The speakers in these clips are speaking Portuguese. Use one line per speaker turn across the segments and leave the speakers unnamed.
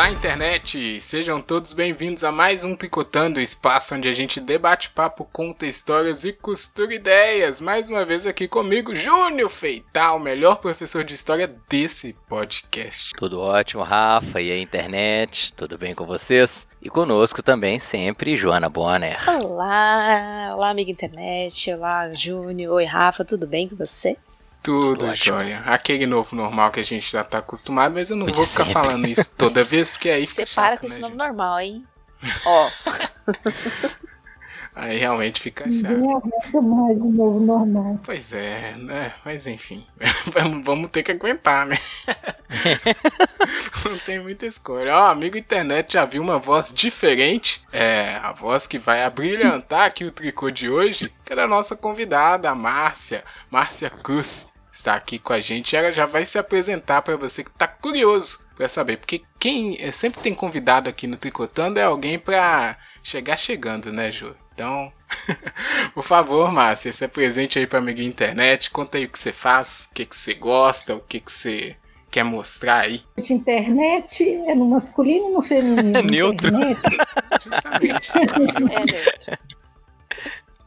Olá, internet! Sejam todos bem-vindos a mais um Tricotando, espaço onde a gente debate papo, conta histórias e costura ideias. Mais uma vez aqui comigo, Júnior Feital, o melhor professor de história desse podcast.
Tudo ótimo, Rafa, e a internet? Tudo bem com vocês? E conosco também sempre Joana Bonner.
Olá, olá amiga internet, olá Júnior, oi Rafa, tudo bem com vocês?
Tudo Ótimo. jóia. Aquele novo normal que a gente já tá acostumado, mas eu não vou ficar sempre. falando isso toda vez, porque aí
Você
para
com
né,
esse novo normal, hein? Ó.
Aí realmente fica chato.
Mais o novo normal.
Pois é, né? Mas enfim. Vamos ter que aguentar, né? Não tem muita escolha. Ó, amigo internet já viu uma voz diferente. É, a voz que vai abrilhantar aqui o tricô de hoje, que era a nossa convidada, a Márcia. Márcia Cruz está aqui com a gente. Ela já vai se apresentar para você que está curioso para saber, porque quem é, sempre tem convidado aqui no Tricotando é alguém para chegar chegando, né, Ju? Então, por favor, Márcia, se apresente aí para amiga internet, conta aí o que você faz, o que, que você gosta, o que, que você quer mostrar aí.
Internet é no masculino ou no feminino?
É neutro. Justamente.
é neutro.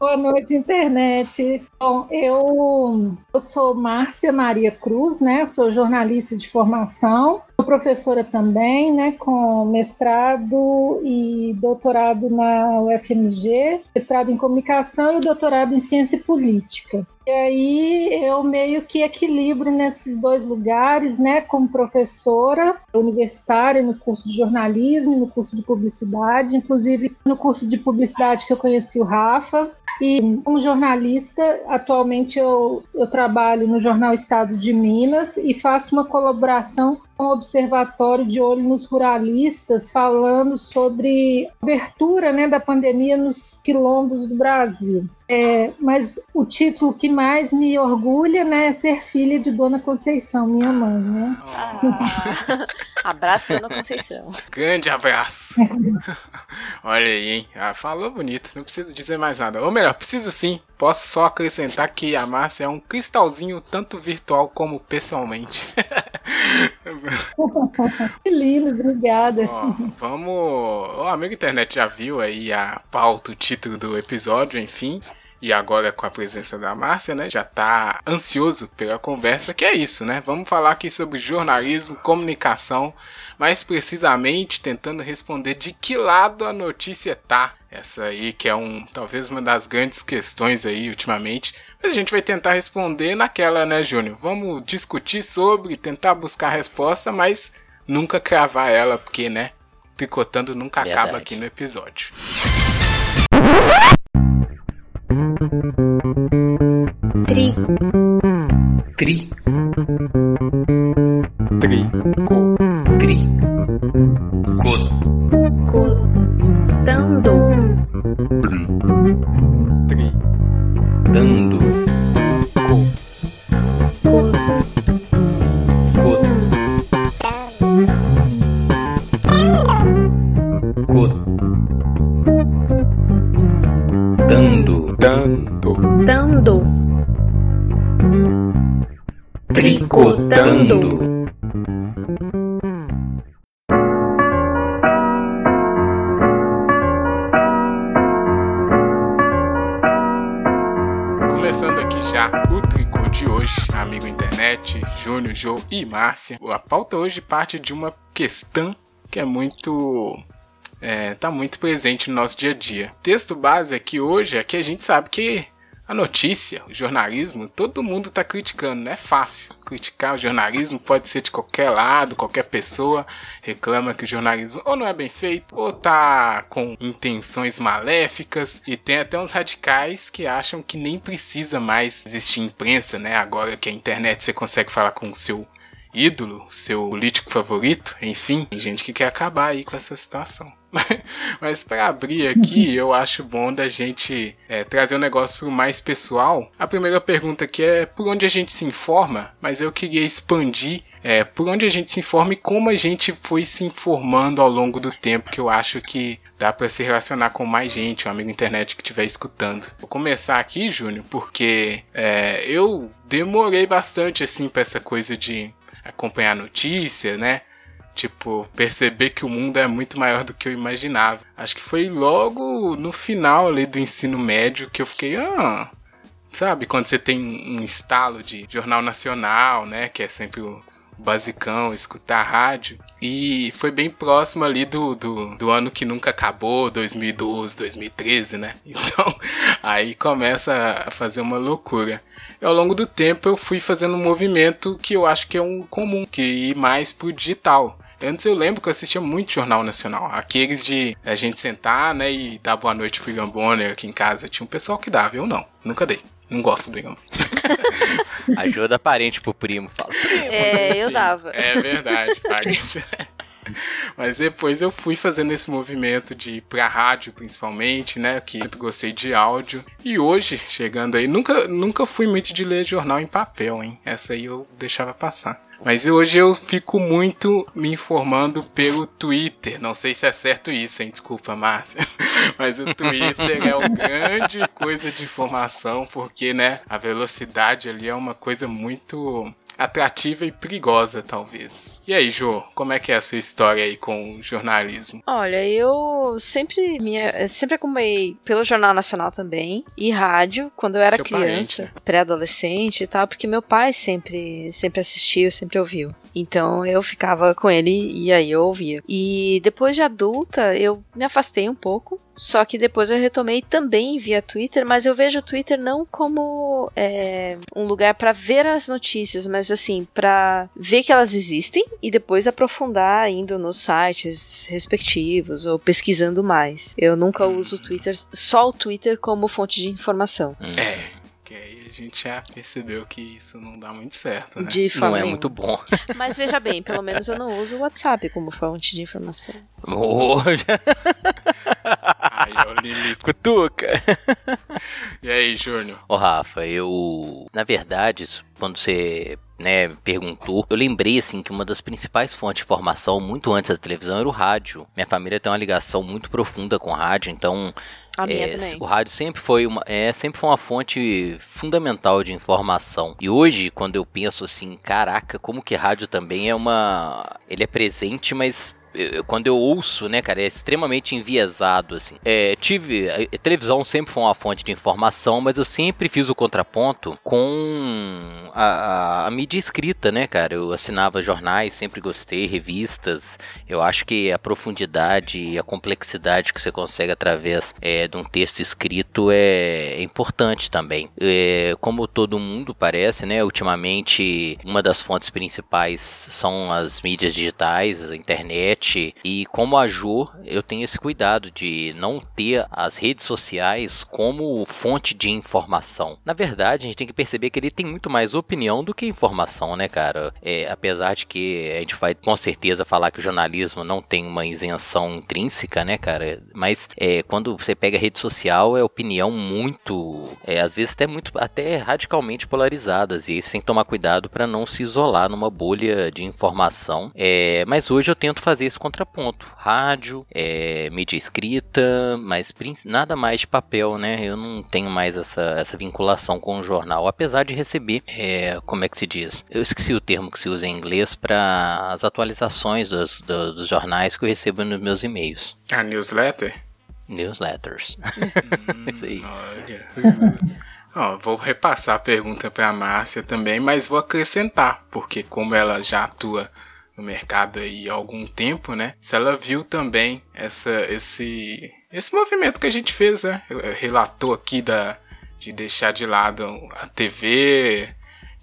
Boa noite, internet. Bom, eu, eu sou Márcia Maria Cruz, né? sou jornalista de formação, sou professora também, né? Com mestrado e doutorado na UFMG, mestrado em comunicação e doutorado em ciência política. E aí eu meio que equilibro nesses dois lugares, né, como professora universitária no curso de jornalismo, no curso de publicidade, inclusive no curso de publicidade que eu conheci o Rafa, e como jornalista, atualmente eu, eu trabalho no Jornal Estado de Minas e faço uma colaboração com o Observatório de Olho nos Ruralistas, falando sobre a abertura né, da pandemia nos quilombos do Brasil. É, mas o título que mais me orgulha né, é ser filha de Dona Conceição, minha mãe. Né?
Ah, abraço, Dona Conceição.
Grande abraço. Olha aí, hein? Ah, falou bonito, não precisa dizer mais nada. Ou melhor, precisa sim. Posso só acrescentar que a Márcia é um cristalzinho tanto virtual como pessoalmente.
que lindo, obrigada.
Ó, vamos. O amigo internet já viu aí a pauta, o título do episódio, enfim e agora com a presença da Márcia, né, já tá ansioso pela conversa, que é isso, né? Vamos falar aqui sobre jornalismo, comunicação, mais precisamente tentando responder de que lado a notícia tá. Essa aí que é um, talvez uma das grandes questões aí ultimamente, mas a gente vai tentar responder naquela, né, Júnior? Vamos discutir sobre, tentar buscar a resposta, mas nunca cravar ela, porque, né, tricotando nunca Verdade. acaba aqui no episódio.
Tri.
Tri. Tri. Co.
Tri.
Co.
Co. Dando.
Tri. Tricotando. Começando aqui já o tricô de hoje, amigo internet, Júnior, Jô e Márcia. A pauta hoje parte de uma questão que é muito é, tá muito presente no nosso dia a dia. O texto base aqui hoje é que a gente sabe que a notícia, o jornalismo, todo mundo está criticando, não é fácil. Criticar o jornalismo pode ser de qualquer lado, qualquer pessoa reclama que o jornalismo ou não é bem feito, ou tá com intenções maléficas, e tem até uns radicais que acham que nem precisa mais existir imprensa, né? Agora que a internet você consegue falar com o seu ídolo, seu político favorito, enfim, tem gente que quer acabar aí com essa situação. Mas para abrir aqui, eu acho bom da gente é, trazer um negócio para o mais pessoal. A primeira pergunta aqui é por onde a gente se informa, mas eu queria expandir é, por onde a gente se informa e como a gente foi se informando ao longo do tempo, que eu acho que dá para se relacionar com mais gente, um amigo internet que estiver escutando. Vou começar aqui, Júnior, porque é, eu demorei bastante assim para essa coisa de acompanhar notícia, né? Tipo, perceber que o mundo é muito maior do que eu imaginava. Acho que foi logo no final ali do ensino médio que eu fiquei, ah, sabe, quando você tem um estalo de jornal nacional, né, que é sempre o basicão, escutar rádio. E foi bem próximo ali do, do, do, ano que nunca acabou, 2012, 2013, né? Então, aí começa a fazer uma loucura. E ao longo do tempo eu fui fazendo um movimento que eu acho que é um comum, que ir mais pro digital. Antes eu lembro que eu assistia muito Jornal Nacional. Aqueles de a gente sentar, né, e dar boa noite pro Ian Bonner aqui em casa. Tinha um pessoal que dava, eu não. Nunca dei. Não gosto do Igão.
Ajuda parente pro primo. Fala, primo.
É, eu dava.
É verdade, parente. Mas depois eu fui fazendo esse movimento de ir pra rádio, principalmente, né? Que sempre gostei de áudio. E hoje, chegando aí, nunca, nunca fui muito de ler jornal em papel, hein? Essa aí eu deixava passar. Mas hoje eu fico muito me informando pelo Twitter. Não sei se é certo isso, hein? Desculpa, Márcia. Mas o Twitter é uma grande coisa de informação, porque, né, a velocidade ali é uma coisa muito atrativa e perigosa, talvez. E aí, Jo, como é que é a sua história aí com o jornalismo?
Olha, eu sempre me, sempre acompanhei pelo Jornal Nacional também e rádio quando eu era Seu criança, pré-adolescente e tal, porque meu pai sempre sempre assistiu, sempre ouviu. Então eu ficava com ele e aí eu ouvia. E depois de adulta, eu me afastei um pouco. Só que depois eu retomei também via Twitter, mas eu vejo o Twitter não como é, um lugar para ver as notícias, mas assim, para ver que elas existem e depois aprofundar indo nos sites respectivos ou pesquisando mais. Eu nunca uso o Twitter, só o Twitter como fonte de informação.
É gente já percebeu que isso não dá muito certo, né?
De não é muito bom.
Mas veja bem, pelo menos eu não uso o WhatsApp como fonte de informação.
Oh,
Aí é o limite.
Cutuca.
E aí, Júnior?
Ô, Rafa, eu... Na verdade, quando você né, perguntou, eu lembrei assim que uma das principais fontes de informação muito antes da televisão era o rádio. Minha família tem uma ligação muito profunda com o rádio, então
a minha é, também.
O rádio sempre foi uma, é, sempre foi uma fonte fundamental de informação. E hoje, quando eu penso assim, caraca, como que rádio também é uma, ele é presente, mas eu, quando eu ouço, né, cara, é extremamente enviesado, assim. É, tive. A, televisão sempre foi uma fonte de informação, mas eu sempre fiz o contraponto com a, a, a, mídia escrita, né, cara? Eu assinava jornais, sempre gostei, revistas. Eu acho que a profundidade e a complexidade que você consegue através é, de um texto escrito é, é importante também. É, como todo mundo parece, né, ultimamente, uma das fontes principais são as mídias digitais, a internet e como a Jo, eu tenho esse cuidado de não ter as redes sociais como fonte de informação. Na verdade, a gente tem que perceber que ele tem muito mais opinião do que informação, né, cara? É, apesar de que a gente vai com certeza falar que o jornalismo não tem uma isenção intrínseca, né, cara? Mas é, quando você pega a rede social, é opinião muito, é, às vezes até muito, até radicalmente polarizadas. E aí você tem que tomar cuidado para não se isolar numa bolha de informação. É, mas hoje eu tento fazer esse contraponto. Rádio, é, mídia escrita, mas nada mais de papel, né? Eu não tenho mais essa, essa vinculação com o jornal, apesar de receber, é, como é que se diz? Eu esqueci o termo que se usa em inglês para as atualizações dos, dos, dos jornais que eu recebo nos meus e-mails.
A newsletter?
Newsletters.
Hum, Isso aí. Olha. Ó, vou repassar a pergunta para a Márcia também, mas vou acrescentar, porque como ela já atua no mercado aí há algum tempo, né? Se ela viu também essa, esse, esse movimento que a gente fez, né? Relatou aqui da, de deixar de lado a TV,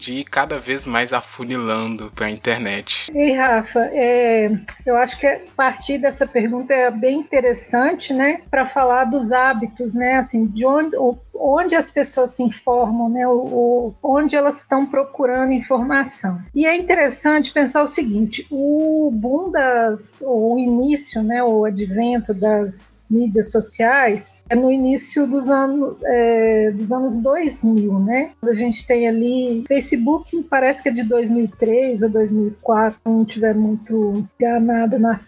de ir cada vez mais afunilando para a internet.
Ei, Rafa, é, eu acho que a partir dessa pergunta é bem interessante, né, para falar dos hábitos, né, assim, de onde, onde as pessoas se informam, né, o, o onde elas estão procurando informação. E é interessante pensar o seguinte: o boom das, o início, né, o advento das mídias sociais é no início dos anos, é, dos anos 2000, né? A gente tem ali Facebook, parece que é de 2003 ou 2004, não tiver muito enganada na,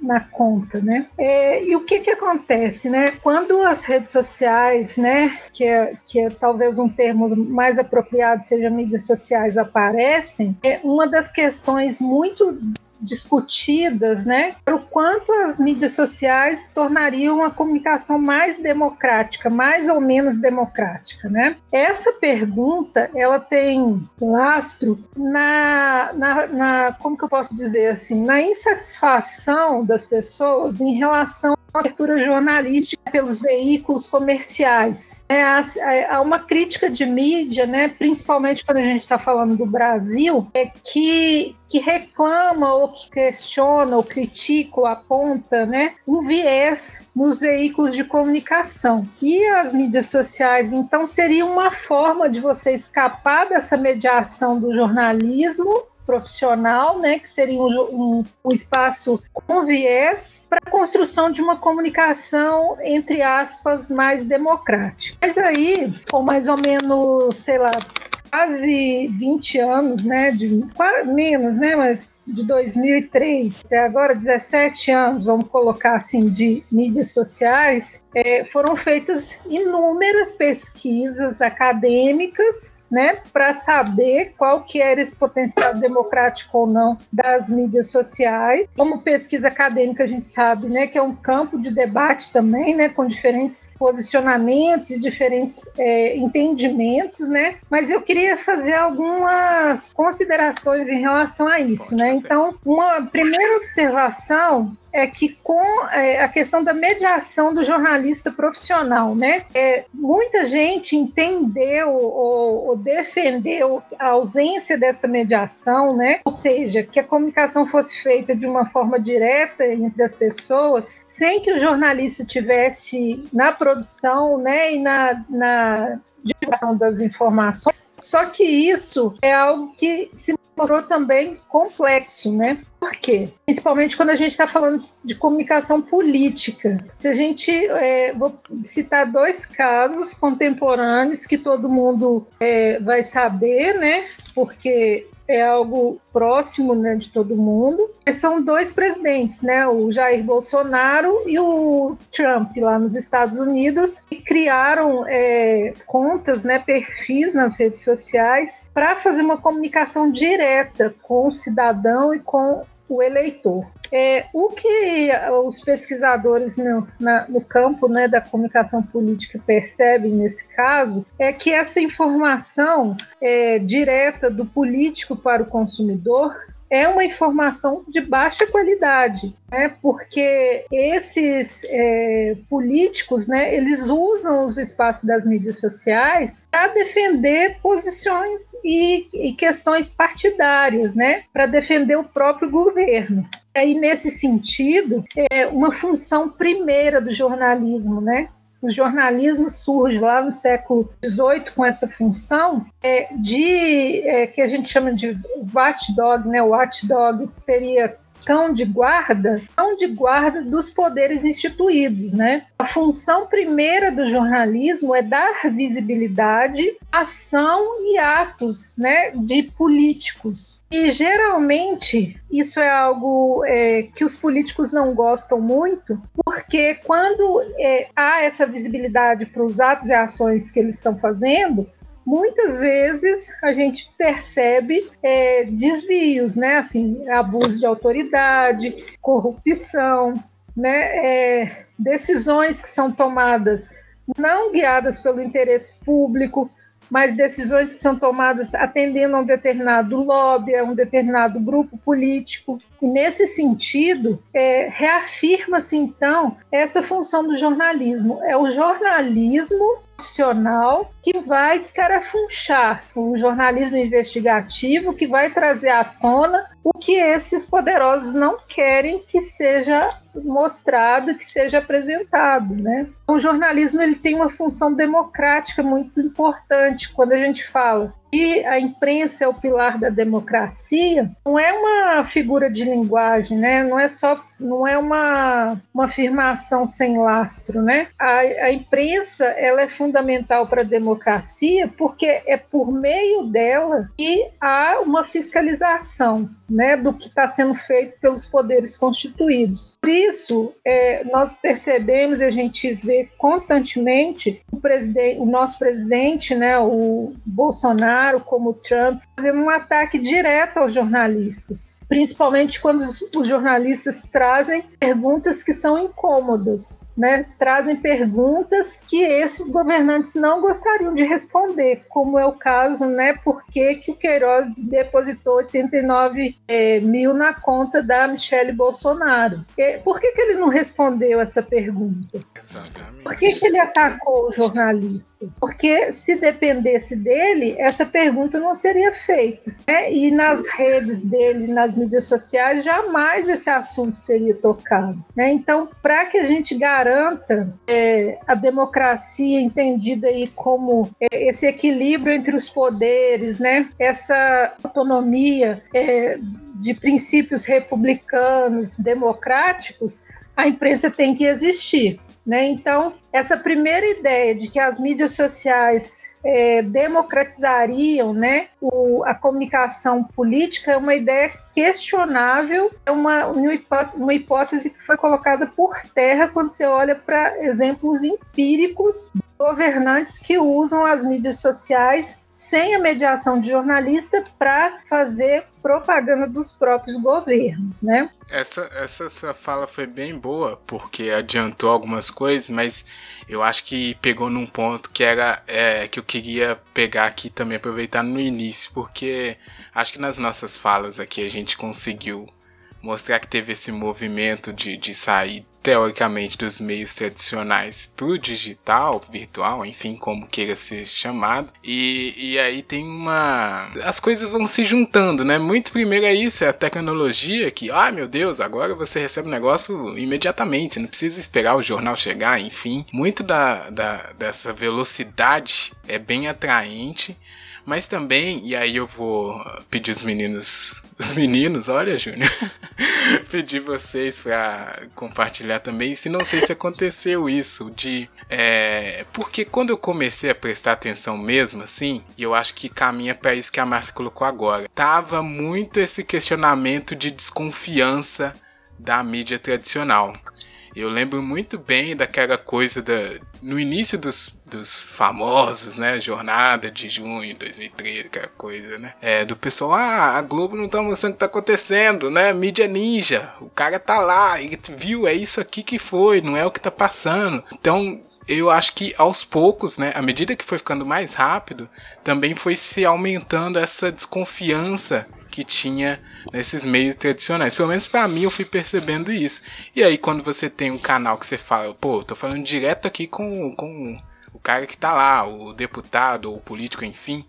na conta, né? É, e o que que acontece, né? Quando as redes sociais, né, que é, que é talvez um termo mais apropriado seja mídias sociais, aparecem, é uma das questões muito discutidas, né, o quanto as mídias sociais tornariam a comunicação mais democrática, mais ou menos democrática, né? Essa pergunta, ela tem lastro na, na, na como que eu posso dizer assim, na insatisfação das pessoas em relação abertura jornalística pelos veículos comerciais. É, há uma crítica de mídia, né, principalmente quando a gente está falando do Brasil, é que, que reclama ou que questiona ou critica ou aponta né, um viés nos veículos de comunicação. E as mídias sociais, então, seria uma forma de você escapar dessa mediação do jornalismo profissional, né, que seria um, um, um espaço com viés para a construção de uma comunicação, entre aspas, mais democrática. Mas aí, com mais ou menos, sei lá, quase 20 anos, né, de, menos, né, mas de 2003 até agora 17 anos, vamos colocar assim, de mídias sociais, é, foram feitas inúmeras pesquisas acadêmicas né, para saber qual que era esse potencial democrático ou não das mídias sociais. Como pesquisa acadêmica, a gente sabe, né, que é um campo de debate também, né, com diferentes posicionamentos e diferentes é, entendimentos, né. Mas eu queria fazer algumas considerações em relação a isso, né. Então, uma primeira observação é que com é, a questão da mediação do jornalista profissional, né? É, muita gente entendeu ou, ou, defendeu a ausência dessa mediação, né? Ou seja, que a comunicação fosse feita de uma forma direta entre as pessoas, sem que o jornalista tivesse na produção, né? E na, na divulgação das informações. Só que isso é algo que se mostrou também complexo, né? Por quê? Principalmente quando a gente está falando de comunicação política. Se a gente, é, vou citar dois casos contemporâneos que todo mundo é, vai saber, né? Porque é algo próximo né, de todo mundo. São dois presidentes, né, o Jair Bolsonaro e o Trump, lá nos Estados Unidos, que criaram é, contas, né, perfis nas redes sociais para fazer uma comunicação direta com o cidadão e com o eleitor. É, o que os pesquisadores no, na, no campo né, da comunicação política percebem nesse caso é que essa informação é, direta do político para o consumidor é uma informação de baixa qualidade, né? porque esses é, políticos, né, eles usam os espaços das mídias sociais para defender posições e, e questões partidárias, né, para defender o próprio governo. Aí, nesse sentido, é uma função primeira do jornalismo, né? O jornalismo surge lá no século XVIII com essa função é, de é, que a gente chama de watchdog, né? O watchdog seria cão de guarda, cão de guarda dos poderes instituídos, né? A função primeira do jornalismo é dar visibilidade, ação e atos, né, de políticos. E geralmente isso é algo é, que os políticos não gostam muito, porque quando é, há essa visibilidade para os atos e ações que eles estão fazendo, muitas vezes a gente percebe é, desvios, né? Assim, abuso de autoridade, corrupção, né? É, decisões que são tomadas não guiadas pelo interesse público, mas decisões que são tomadas atendendo a um determinado lobby, a um determinado grupo político. E nesse sentido, é, reafirma-se então essa função do jornalismo. É o jornalismo profissional que vai escarafunchar o jornalismo investigativo, que vai trazer à tona o que esses poderosos não querem que seja mostrado, que seja apresentado, né? O jornalismo ele tem uma função democrática muito importante. Quando a gente fala que a imprensa é o pilar da democracia, não é uma figura de linguagem, né? Não é só, não é uma, uma afirmação sem lastro, né? A, a imprensa ela é fundamental para a democracia porque é por meio dela que há uma fiscalização, né, do que está sendo feito pelos poderes constituídos. Por isso, é, nós percebemos e a gente vê constantemente o, presidente, o nosso presidente, né, o Bolsonaro Bolsonaro como Trump, fazendo um ataque direto aos jornalistas, principalmente quando os, os jornalistas trazem perguntas que são incômodas né, trazem perguntas que esses governantes não gostariam de responder, como é o caso, né, por que, que o Queiroz depositou 89 é, mil na conta da Michelle Bolsonaro. Por que, que ele não respondeu essa pergunta? Exatamente. Por que, que ele atacou o jornalista? Porque se dependesse dele, essa pergunta não seria feita. Né? E nas redes dele, nas mídias sociais, jamais esse assunto seria tocado. Né? Então, para que a gente garanta é, a democracia entendida aí como é, esse equilíbrio entre os poderes, né? Essa autonomia é, de princípios republicanos, democráticos, a imprensa tem que existir. Né? Então, essa primeira ideia de que as mídias sociais é, democratizariam né, o, a comunicação política é uma ideia questionável, é uma, uma hipótese que foi colocada por terra quando você olha para exemplos empíricos de governantes que usam as mídias sociais sem a mediação de jornalista para fazer propaganda dos próprios governos, né?
Essa, essa sua fala foi bem boa, porque adiantou algumas coisas, mas eu acho que pegou num ponto que era é, que eu queria pegar aqui também, aproveitar no início, porque acho que nas nossas falas aqui a gente conseguiu mostrar que teve esse movimento de, de sair teoricamente dos meios tradicionais para o digital, virtual, enfim, como queira ser chamado. E, e aí tem uma. As coisas vão se juntando, né? Muito primeiro é isso, é a tecnologia que, ah, meu Deus, agora você recebe o negócio imediatamente, você não precisa esperar o jornal chegar, enfim. Muito da, da, dessa velocidade é bem atraente. Mas também, e aí eu vou pedir os meninos, os meninos, olha, Júnior, pedir vocês para compartilhar também, se não sei se aconteceu isso, de. É, porque quando eu comecei a prestar atenção mesmo, assim, e eu acho que caminha para isso que a Márcia colocou agora, tava muito esse questionamento de desconfiança da mídia tradicional. Eu lembro muito bem daquela coisa da, no início dos, dos famosos, né? Jornada de junho de 2013, aquela coisa, né? É, do pessoal, ah, a Globo não tá mostrando o que tá acontecendo, né? Mídia ninja, o cara tá lá, ele viu, é isso aqui que foi, não é o que tá passando. Então, eu acho que aos poucos, né, à medida que foi ficando mais rápido, também foi se aumentando essa desconfiança que tinha nesses meios tradicionais. Pelo menos para mim eu fui percebendo isso. E aí quando você tem um canal que você fala, pô, tô falando direto aqui com, com o cara que tá lá, o deputado ou o político, enfim,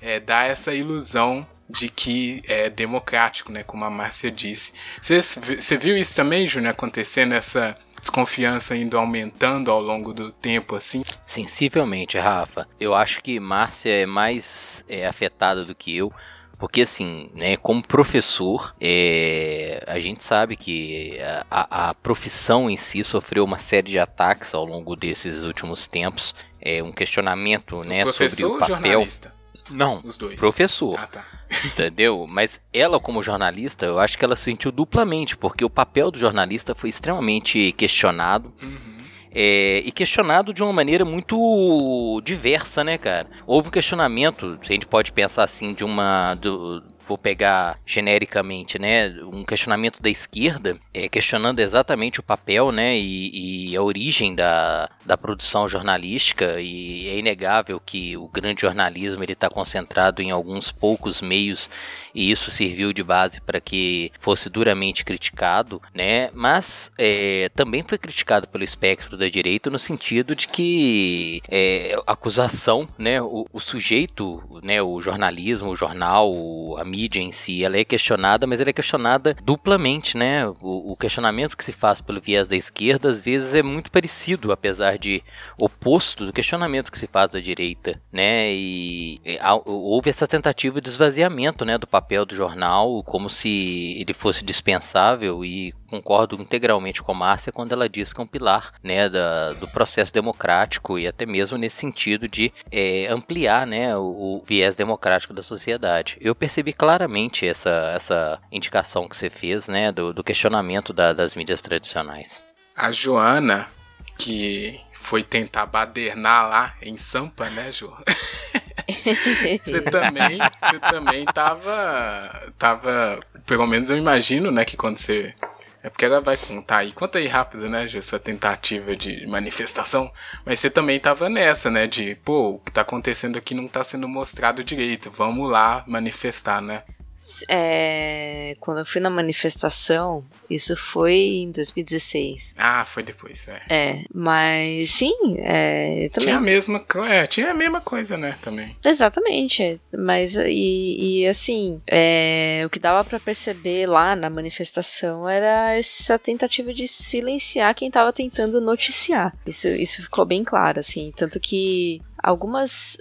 é, dá essa ilusão de que é democrático, né, como a Márcia disse. Você viu isso também, Júnior, acontecendo essa desconfiança indo aumentando ao longo do tempo, assim?
Sensivelmente, Rafa. Eu acho que Márcia é mais é, afetada do que eu, porque assim, né, como professor, é, a gente sabe que a, a, profissão em si sofreu uma série de ataques ao longo desses últimos tempos. É um questionamento, né, sobre o papel.
Jornalista?
Não, Os dois. professor. Ah, tá. Entendeu? Mas ela, como jornalista, eu acho que ela sentiu duplamente, porque o papel do jornalista foi extremamente questionado. Uhum. É, e questionado de uma maneira muito diversa, né, cara? Houve um questionamento, a gente pode pensar assim, de uma. Do, vou pegar genericamente, né, um questionamento da esquerda, é, questionando exatamente o papel, né, e, e, a origem da, da produção jornalística, e é inegável que o grande jornalismo ele está concentrado em alguns poucos meios e isso serviu de base para que fosse duramente criticado, né? Mas é, também foi criticado pelo espectro da direita no sentido de que é, acusação, né? O, o, sujeito, né? O jornalismo, o jornal, a mídia em si, ela é questionada, mas ela é questionada duplamente, né? O, o questionamento que se faz pelo viés da esquerda às vezes é muito parecido, apesar de oposto do questionamento que se faz da direita, né? E, e houve essa tentativa de esvaziamento, né? Do papel papel do jornal como se ele fosse dispensável e concordo integralmente com a Márcia quando ela diz que é um pilar né, da, do processo democrático e até mesmo nesse sentido de é, ampliar né, o, o, viés democrático da sociedade. Eu percebi claramente essa, essa indicação que você fez né, do, do questionamento da, das mídias tradicionais.
A Joana, que foi tentar badernar lá em Sampa, né, João? você também, você também tava, tava, pelo menos eu imagino, né, que quando você é porque ela vai contar aí. Conta aí rápido, né, Ju, essa tentativa de manifestação. Mas você também tava nessa, né? De, pô, o que tá acontecendo aqui não tá sendo mostrado direito. Vamos lá manifestar, né?
É, quando eu fui na manifestação, isso foi em 2016.
Ah, foi depois, é.
É, mas sim, é,
também... Tinha a mesma, é, tinha a mesma coisa, né, também.
Exatamente, mas e, e assim, é, o que dava para perceber lá na manifestação era essa tentativa de silenciar quem tava tentando noticiar. Isso, isso ficou bem claro, assim, tanto que algumas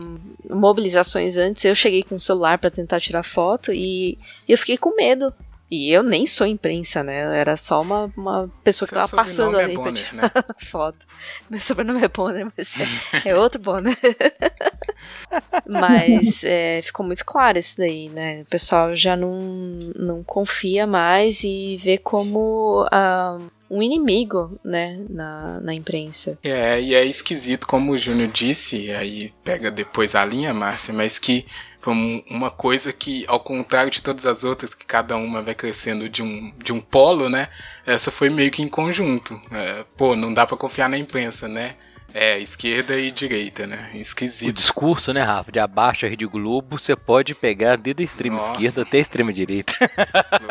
um, mobilizações antes eu cheguei com o celular para tentar tirar foto e eu fiquei com medo. E eu nem sou imprensa, né? era só uma, uma pessoa Seu que tava passando ali é Bonner, pra tirar né? foto. Meu sobrenome é Bonner, mas é, é outro Bonner. mas é, ficou muito claro isso daí, né? O pessoal já não, não confia mais e vê como um, um inimigo, né, na, na imprensa.
É, e é esquisito, como o Júnior disse, aí pega depois a linha, Márcia, mas que foi uma coisa que, ao contrário de todas as outras, que cada uma vai crescendo de um, de um polo, né, essa foi meio que em conjunto. É, pô, não dá para confiar na imprensa, né? É, esquerda e direita, né? Esquisito. O
discurso, né, Rafa? De abaixo a Rede Globo, você pode pegar desde a extrema Nossa. esquerda até a extrema direita.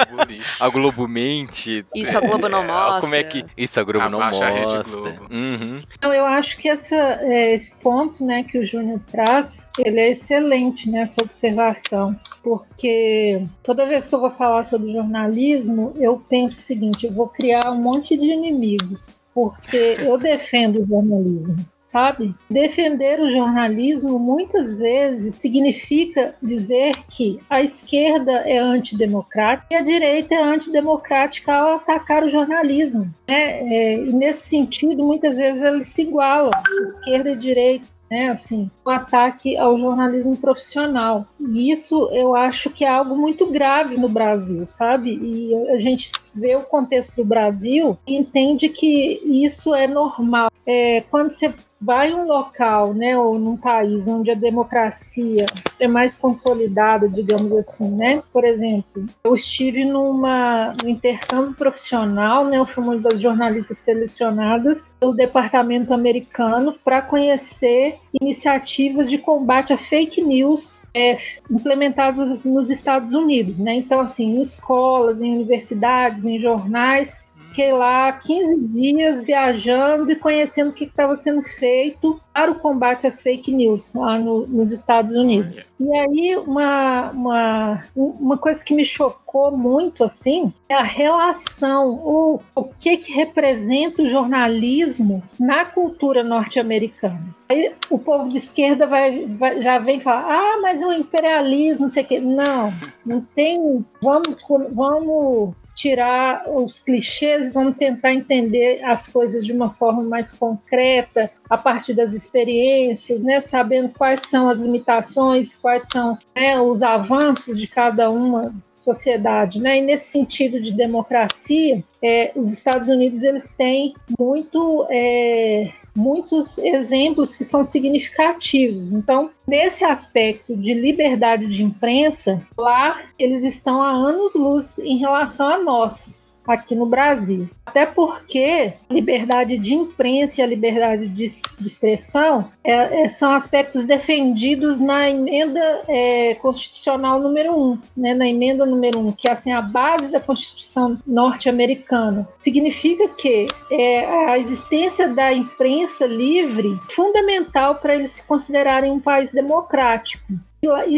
Globo lixo. a Globo mente.
Isso a Globo não mostra.
Como é que. Isso a Globo Abaixa não mostra.
A Rede Globo.
Uhum.
Então, eu acho que essa, é, esse ponto né, que o Júnior traz, ele é excelente, né? Essa observação. Porque toda vez que eu vou falar sobre jornalismo, eu penso o seguinte: eu vou criar um monte de inimigos porque eu defendo o jornalismo, sabe? Defender o jornalismo muitas vezes significa dizer que a esquerda é antidemocrática e a direita é antidemocrática ao atacar o jornalismo. Né? É, nesse sentido, muitas vezes eles se igualam, esquerda e direita né, assim, um ataque ao jornalismo profissional. E isso eu acho que é algo muito grave no Brasil, sabe? E a gente vê o contexto do Brasil e entende que isso é normal. É, quando você vai um local, né, ou num país onde a democracia é mais consolidada, digamos assim, né? Por exemplo, eu estive numa intercâmbio profissional, né, eu fui uma das jornalistas selecionadas pelo departamento americano para conhecer iniciativas de combate a fake news é, implementadas nos Estados Unidos, né? Então, assim, em escolas, em universidades, em jornais, fiquei lá 15 dias viajando e conhecendo o que estava sendo feito para o combate às fake news lá no, nos Estados Unidos. E aí, uma, uma, uma coisa que me chocou muito, assim, é a relação, o, o que que representa o jornalismo na cultura norte-americana. Aí o povo de esquerda vai, vai, já vem falar, ah, mas é um imperialismo, não sei o quê. Não, não tem. Vamos, vamos tirar os clichês, vamos tentar entender as coisas de uma forma mais concreta, a partir das experiências, né, sabendo quais são as limitações, quais são né, os avanços de cada uma sociedade, né? E nesse sentido de democracia, é, os Estados Unidos eles têm muito é, muitos exemplos que são significativos. Então, nesse aspecto de liberdade de imprensa, lá eles estão há anos-luz em relação a nós aqui no Brasil. Até porque a liberdade de imprensa e a liberdade de, de expressão é, é, são aspectos defendidos na emenda é, constitucional número 1, um, né, na emenda número 1, um, que é assim, a base da Constituição norte-americana. Significa que é, a existência da imprensa livre é fundamental para eles se considerarem um país democrático.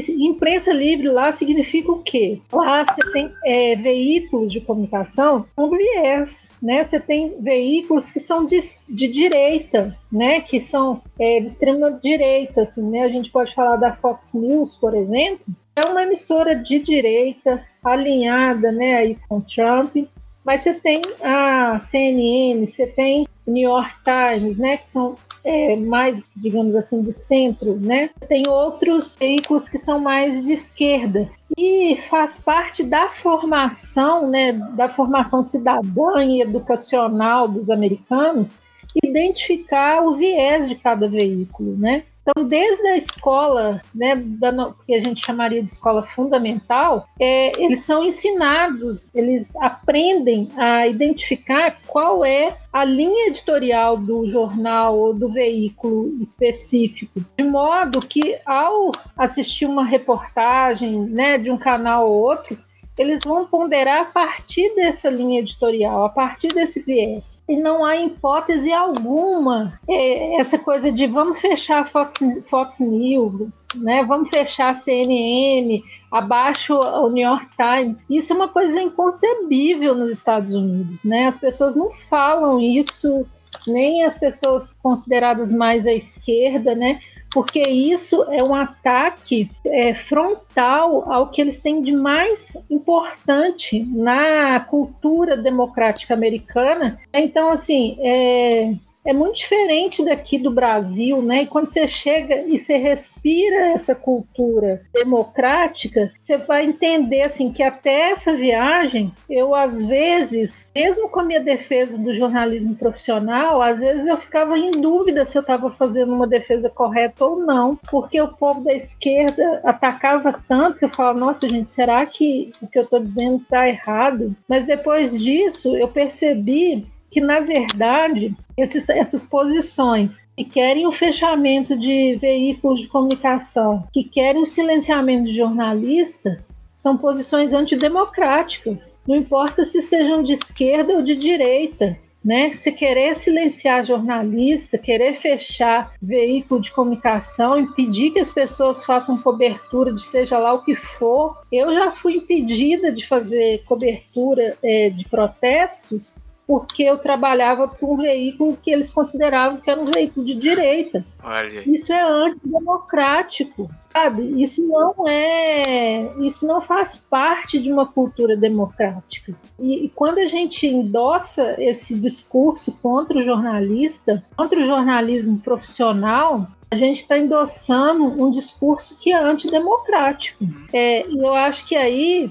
Imprensa livre lá significa o quê? Lá você tem é, veículos de comunicação com viés, né? Você tem veículos que são de, de direita, né? Que são é, de extrema direita, assim, né? A gente pode falar da Fox News, por exemplo. É uma emissora de direita, alinhada, né? Aí com Trump. Mas você tem a CNN, você tem New York Times, né? Que são é, mais, digamos assim, de centro, né? Tem outros veículos que são mais de esquerda. E faz parte da formação, né, da formação cidadã e educacional dos americanos, identificar o viés de cada veículo, né? Então, desde a escola, né, da, que a gente chamaria de escola fundamental, é, eles são ensinados, eles aprendem a identificar qual é a linha editorial do jornal ou do veículo específico, de modo que ao assistir uma reportagem né, de um canal ou outro, eles vão ponderar a partir dessa linha editorial, a partir desse viés. E não há hipótese alguma é, essa coisa de vamos fechar a Fox, Fox News, né? vamos fechar a CNN, abaixo o New York Times. Isso é uma coisa inconcebível nos Estados Unidos. Né? As pessoas não falam isso nem as pessoas consideradas mais à esquerda, né? Porque isso é um ataque é, frontal ao que eles têm de mais importante na cultura democrática americana. Então, assim, é, é muito diferente daqui do Brasil, né? E quando você chega e você respira essa cultura democrática, você vai entender assim que até essa viagem, eu às vezes, mesmo com a minha defesa do jornalismo profissional, às vezes eu ficava em dúvida se eu estava fazendo uma defesa correta ou não, porque o povo da esquerda atacava tanto que eu falava, nossa gente, será que o que eu estou dizendo está errado? Mas depois disso, eu percebi que, na verdade, esses, essas posições que querem o fechamento de veículos de comunicação, que querem o silenciamento de jornalista, são posições antidemocráticas. Não importa se sejam de esquerda ou de direita. Né? Se querer silenciar jornalista, querer fechar veículo de comunicação, impedir que as pessoas façam cobertura de seja lá o que for. Eu já fui impedida de fazer cobertura é, de protestos porque eu trabalhava para um veículo que eles consideravam que era um veículo de direita. Olha. Isso é antidemocrático, sabe? Isso não é, isso não faz parte de uma cultura democrática. E, e quando a gente endossa esse discurso contra o jornalista, contra o jornalismo profissional, a gente está endossando um discurso que é antidemocrático. É, e eu acho que aí,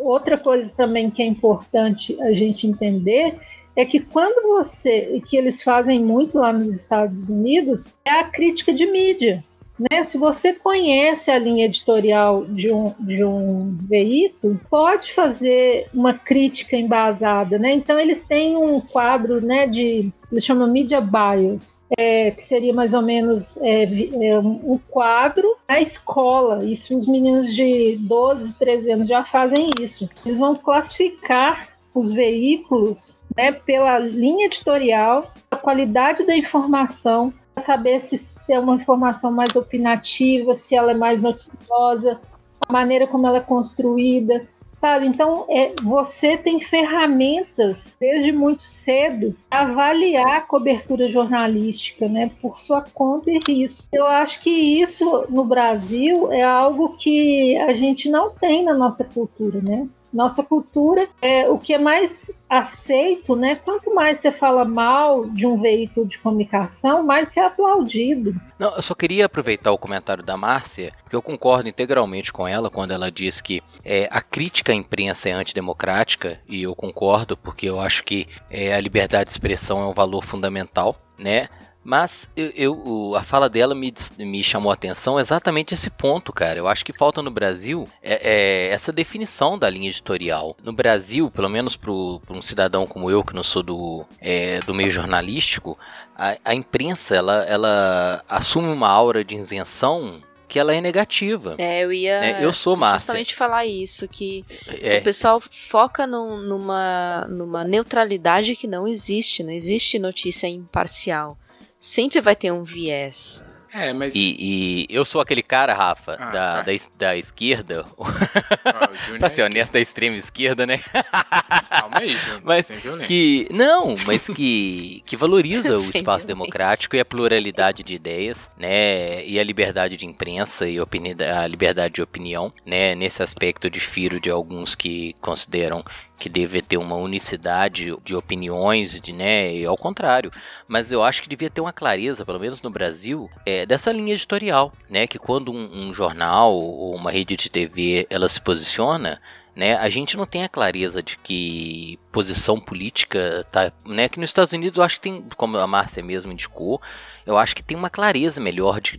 outra coisa também que é importante a gente entender é que quando você, que eles fazem muito lá nos Estados Unidos, é a crítica de mídia. Né? Se você conhece a linha editorial de um, de um veículo, pode fazer uma crítica embasada. Né? Então, eles têm um quadro né, de. Eles chamam Media Bios, é, que seria mais ou menos é, é, um quadro na escola. Isso os meninos de 12, 13 anos já fazem isso. Eles vão classificar os veículos né, pela linha editorial, a qualidade da informação, saber se, se é uma informação mais opinativa, se ela é mais noticiosa, a maneira como ela é construída, sabe? Então, é, você tem ferramentas desde muito cedo para avaliar a cobertura jornalística, né, por sua conta e risco. Eu acho que isso no Brasil é algo que a gente não tem na nossa cultura, né? Nossa cultura é o que é mais aceito, né? Quanto mais você fala mal de um veículo de comunicação, mais você é aplaudido.
Não, eu só queria aproveitar o comentário da Márcia, porque eu concordo integralmente com ela quando ela diz que é, a crítica à imprensa é antidemocrática, e eu concordo, porque eu acho que é, a liberdade de expressão é um valor fundamental, né? Mas eu, eu, a fala dela me, me chamou a atenção exatamente esse ponto, cara. Eu acho que falta no Brasil é, é essa definição da linha editorial. No Brasil, pelo menos para um cidadão como eu, que não sou do, é, do meio jornalístico, a, a imprensa ela, ela assume uma aura de isenção que ela é negativa.
É, eu ia
né? eu sou Márcia.
justamente falar isso, que é. o pessoal foca num, numa, numa neutralidade que não existe, não existe notícia imparcial sempre vai ter um viés.
É, mas... E, e, eu sou aquele cara, Rafa, ah, da, tá. da, da, esquerda. Ah, pra ser honesto, da extrema esquerda, né? Calma aí, Júnior, mas sem violência. Que, não, mas que, que valoriza o espaço violência. democrático e a pluralidade de ideias, né? E a liberdade de imprensa e a liberdade de opinião, né? Nesse aspecto difiro de alguns que consideram que deve ter uma unicidade de opiniões, de, né, e ao contrário. Mas eu acho que devia ter uma clareza, pelo menos no Brasil, é, dessa linha editorial, né, que quando um, um jornal ou uma rede de TV ela se posiciona, né? A gente não tem a clareza de que posição política tá, né? Que nos Estados Unidos eu acho que tem, como a Márcia mesmo indicou, eu acho que tem uma clareza melhor de,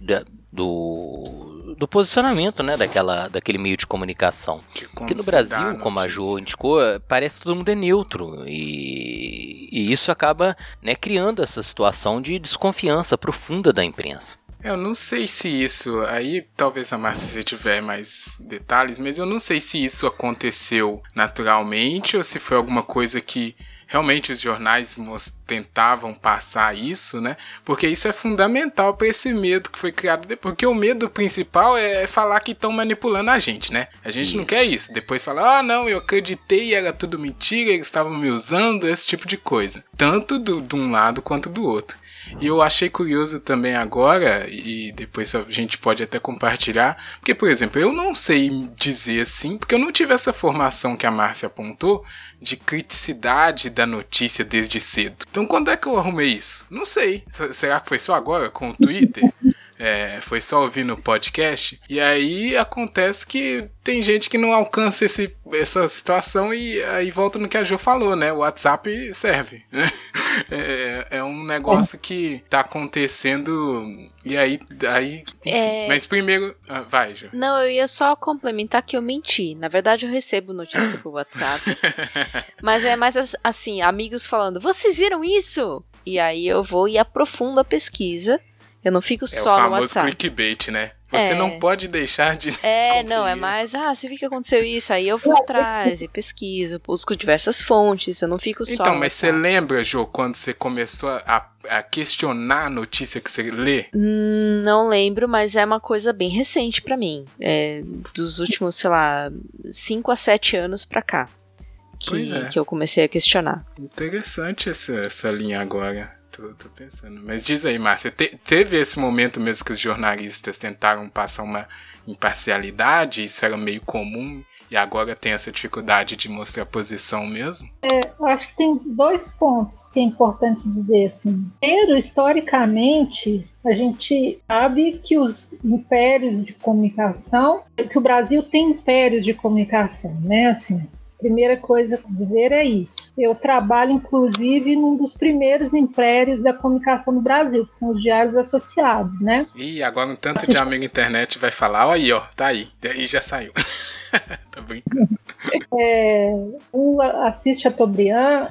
do, do posicionamento, né, daquela, daquele meio de comunicação. Aqui no Brasil, como a Jo indicou, parece que todo mundo é neutro e, e isso acaba né, criando essa situação de desconfiança profunda da imprensa.
Eu não sei se isso. Aí talvez a Márcia se tiver mais detalhes, mas eu não sei se isso aconteceu naturalmente ou se foi alguma coisa que realmente os jornais tentavam passar isso, né? Porque isso é fundamental para esse medo que foi criado. Porque o medo principal é falar que estão manipulando a gente, né? A gente isso. não quer isso. Depois falar, ah, não, eu acreditei, era tudo mentira, eles estavam me usando, esse tipo de coisa. Tanto do, de um lado quanto do outro. E eu achei curioso também agora, e depois a gente pode até compartilhar, porque, por exemplo, eu não sei dizer assim, porque eu não tive essa formação que a Márcia apontou de criticidade da notícia desde cedo. Então, quando é que eu arrumei isso? Não sei. Será que foi só agora com o Twitter? É, foi só ouvir no podcast. E aí acontece que tem gente que não alcança esse, essa situação e aí volta no que a Jo falou, né? O WhatsApp serve. é, é, um negócio que tá acontecendo e aí. aí é... Mas primeiro. Ah, vai, Jo.
Não, eu ia só complementar que eu menti. Na verdade, eu recebo notícia por WhatsApp. mas é mais assim, amigos falando: vocês viram isso? E aí eu vou e aprofundo a pesquisa eu não fico é só no WhatsApp.
É o clickbait, né? Você é. não pode deixar de.
É, conferir. não, é mais, ah, você viu que aconteceu isso, aí eu vou atrás e pesquiso, busco diversas fontes, eu não fico só.
Então, mas você lembra, Jo, quando você começou a, a, questionar a notícia que você lê?
Hum, não lembro, mas é uma coisa bem recente para mim. É, dos últimos, sei lá, 5 a 7 anos pra cá. Que, é. que eu comecei a questionar.
Interessante essa, essa linha agora. Tô, tô pensando. Mas diz aí, Márcia, te, teve esse momento mesmo que os jornalistas tentaram passar uma imparcialidade? Isso era meio comum e agora tem essa dificuldade de mostrar a posição mesmo?
É, eu acho que tem dois pontos que é importante dizer assim. Primeiro, historicamente, a gente sabe que os impérios de comunicação, que o Brasil tem impérios de comunicação, né? Assim, Primeira coisa a dizer é isso. Eu trabalho, inclusive, num dos primeiros impérios da comunicação no Brasil, que são os diários associados, né?
E agora um tanto Assist... de amigo internet vai falar, aí, ó, tá aí. Daí já saiu. tá brincando.
É, o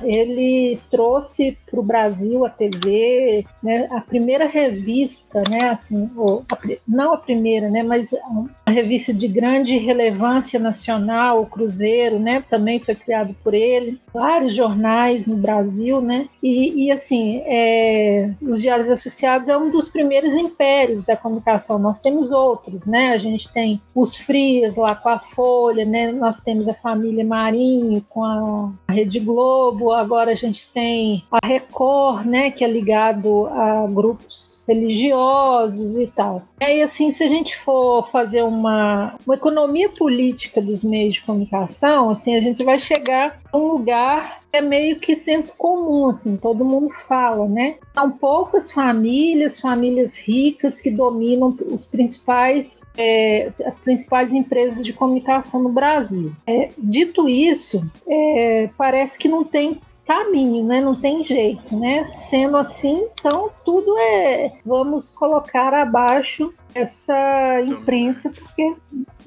ele trouxe para o Brasil a TV, né, a primeira revista, né, assim, ou, a, não a primeira, né, mas uma revista de grande relevância nacional, o Cruzeiro, né, também foi criado por ele, vários jornais no Brasil, né, e, e assim, é, os Diários Associados é um dos primeiros impérios da comunicação, nós temos outros, né, a gente tem os Frias lá com a Folha, né, nós temos a família Marinho com a Rede Globo, agora a gente tem a Record, né, que é ligado a grupos religiosos e tal. E aí, assim, se a gente for fazer uma, uma economia política dos meios de comunicação, assim, a gente vai chegar a um lugar que é meio que senso comum, assim, todo mundo fala, né? São poucas famílias, famílias ricas que dominam os principais, é, as principais empresas de comunicação no Brasil. É, dito isso, é, parece que não tem caminho, né? Não tem jeito, né? Sendo assim, então tudo é vamos colocar abaixo essa imprensa porque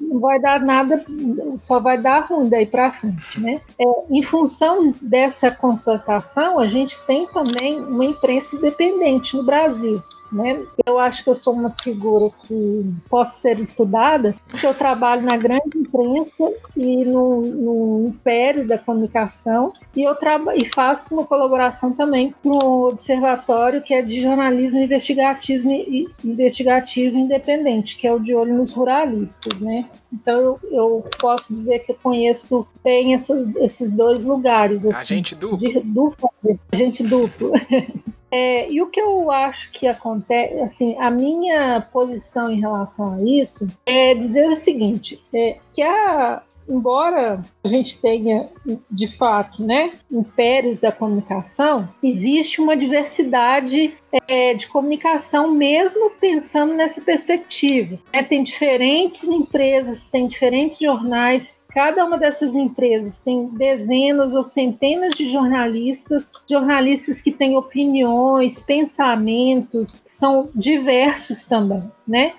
não vai dar nada, só vai dar ruim daí para frente, né? É, em função dessa constatação, a gente tem também uma imprensa independente no Brasil. Né? Eu acho que eu sou uma figura que posso ser estudada, porque eu trabalho na grande imprensa e no, no império da comunicação, e eu e faço uma colaboração também com o observatório que é de jornalismo investigativo, investigativo independente, que é o de olho nos ruralistas. Né? Então eu, eu posso dizer que eu conheço bem essas, esses dois lugares.
Assim, agente duplo. De,
duplo agente duplo. É, e o que eu acho que acontece, assim, a minha posição em relação a isso é dizer o seguinte: é, que a, embora a gente tenha, de fato, né, impérios da comunicação, existe uma diversidade é, de comunicação, mesmo pensando nessa perspectiva. É, tem diferentes empresas, tem diferentes jornais Cada uma dessas empresas tem dezenas ou centenas de jornalistas, jornalistas que têm opiniões, pensamentos, são diversos também, né?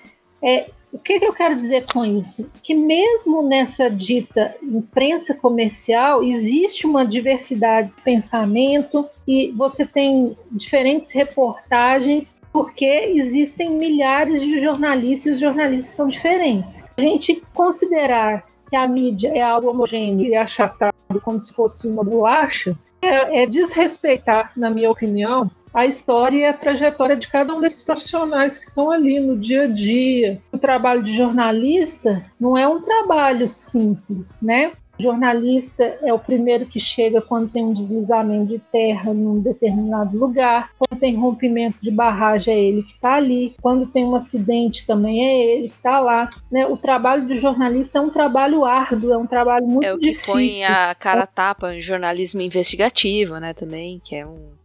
É, o que, que, eu quero dizer com isso? Que mesmo nessa dita imprensa comercial existe uma diversidade de pensamento e você tem diferentes reportagens porque existem milhares de jornalistas e os jornalistas são diferentes. A gente considerar que a mídia é algo homogêneo e achatado como se fosse uma bolacha é, é desrespeitar, na minha opinião, a história e a trajetória de cada um desses profissionais que estão ali no dia a dia. O trabalho de jornalista não é um trabalho simples, né? O jornalista é o primeiro que chega quando tem um deslizamento de terra num determinado lugar, quando tem rompimento de barragem é ele que está ali, quando tem um acidente também é ele que está lá. Né? O trabalho do jornalista é um trabalho árduo, é um trabalho muito difícil. É o que
difícil. põe a cara tapa em jornalismo investigativo, né, também, que é um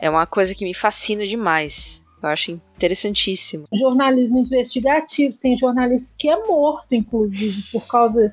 é uma coisa que me fascina demais. Eu acho interessantíssimo.
Jornalismo investigativo, tem jornalista que é morto, inclusive, por causa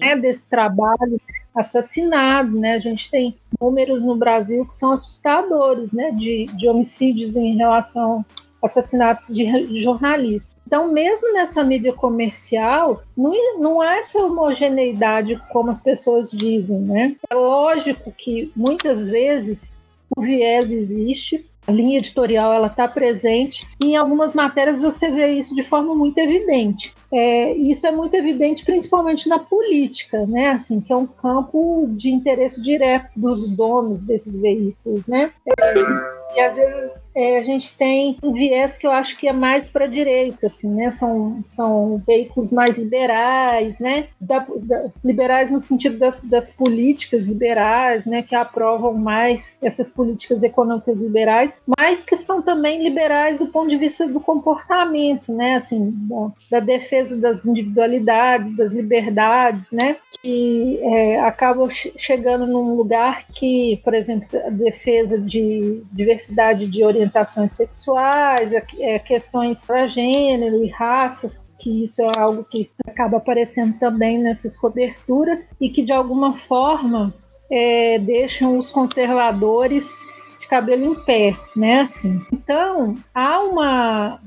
né, desse trabalho assassinado, né? A gente tem números no Brasil que são assustadores, né? De, de homicídios em relação a assassinatos de jornalistas. Então, mesmo nessa mídia comercial, não, não há essa homogeneidade como as pessoas dizem, né? É lógico que muitas vezes o viés existe, a linha editorial ela está presente e em algumas matérias você vê isso de forma muito evidente. É, isso é muito evidente principalmente na política, né? Assim, que é um campo de interesse direto dos donos desses veículos, né? É, e às vezes é, a gente tem um viés que eu acho que é mais para a direita, assim, né? São, são veículos mais liberais, né? Da, da, liberais no sentido das, das, políticas liberais, né? Que aprovam mais essas políticas econômicas liberais, mas que são também liberais do ponto de vista do comportamento, né? Assim, da, da defesa das individualidades, das liberdades, né? Que é, acabam chegando num lugar que, por exemplo, a defesa de diversidade de orientação orientações sexuais, é, questões para gênero e raças, que isso é algo que acaba aparecendo também nessas coberturas e que de alguma forma é, deixam os conservadores de cabelo em pé, né? Assim. Então, há uma.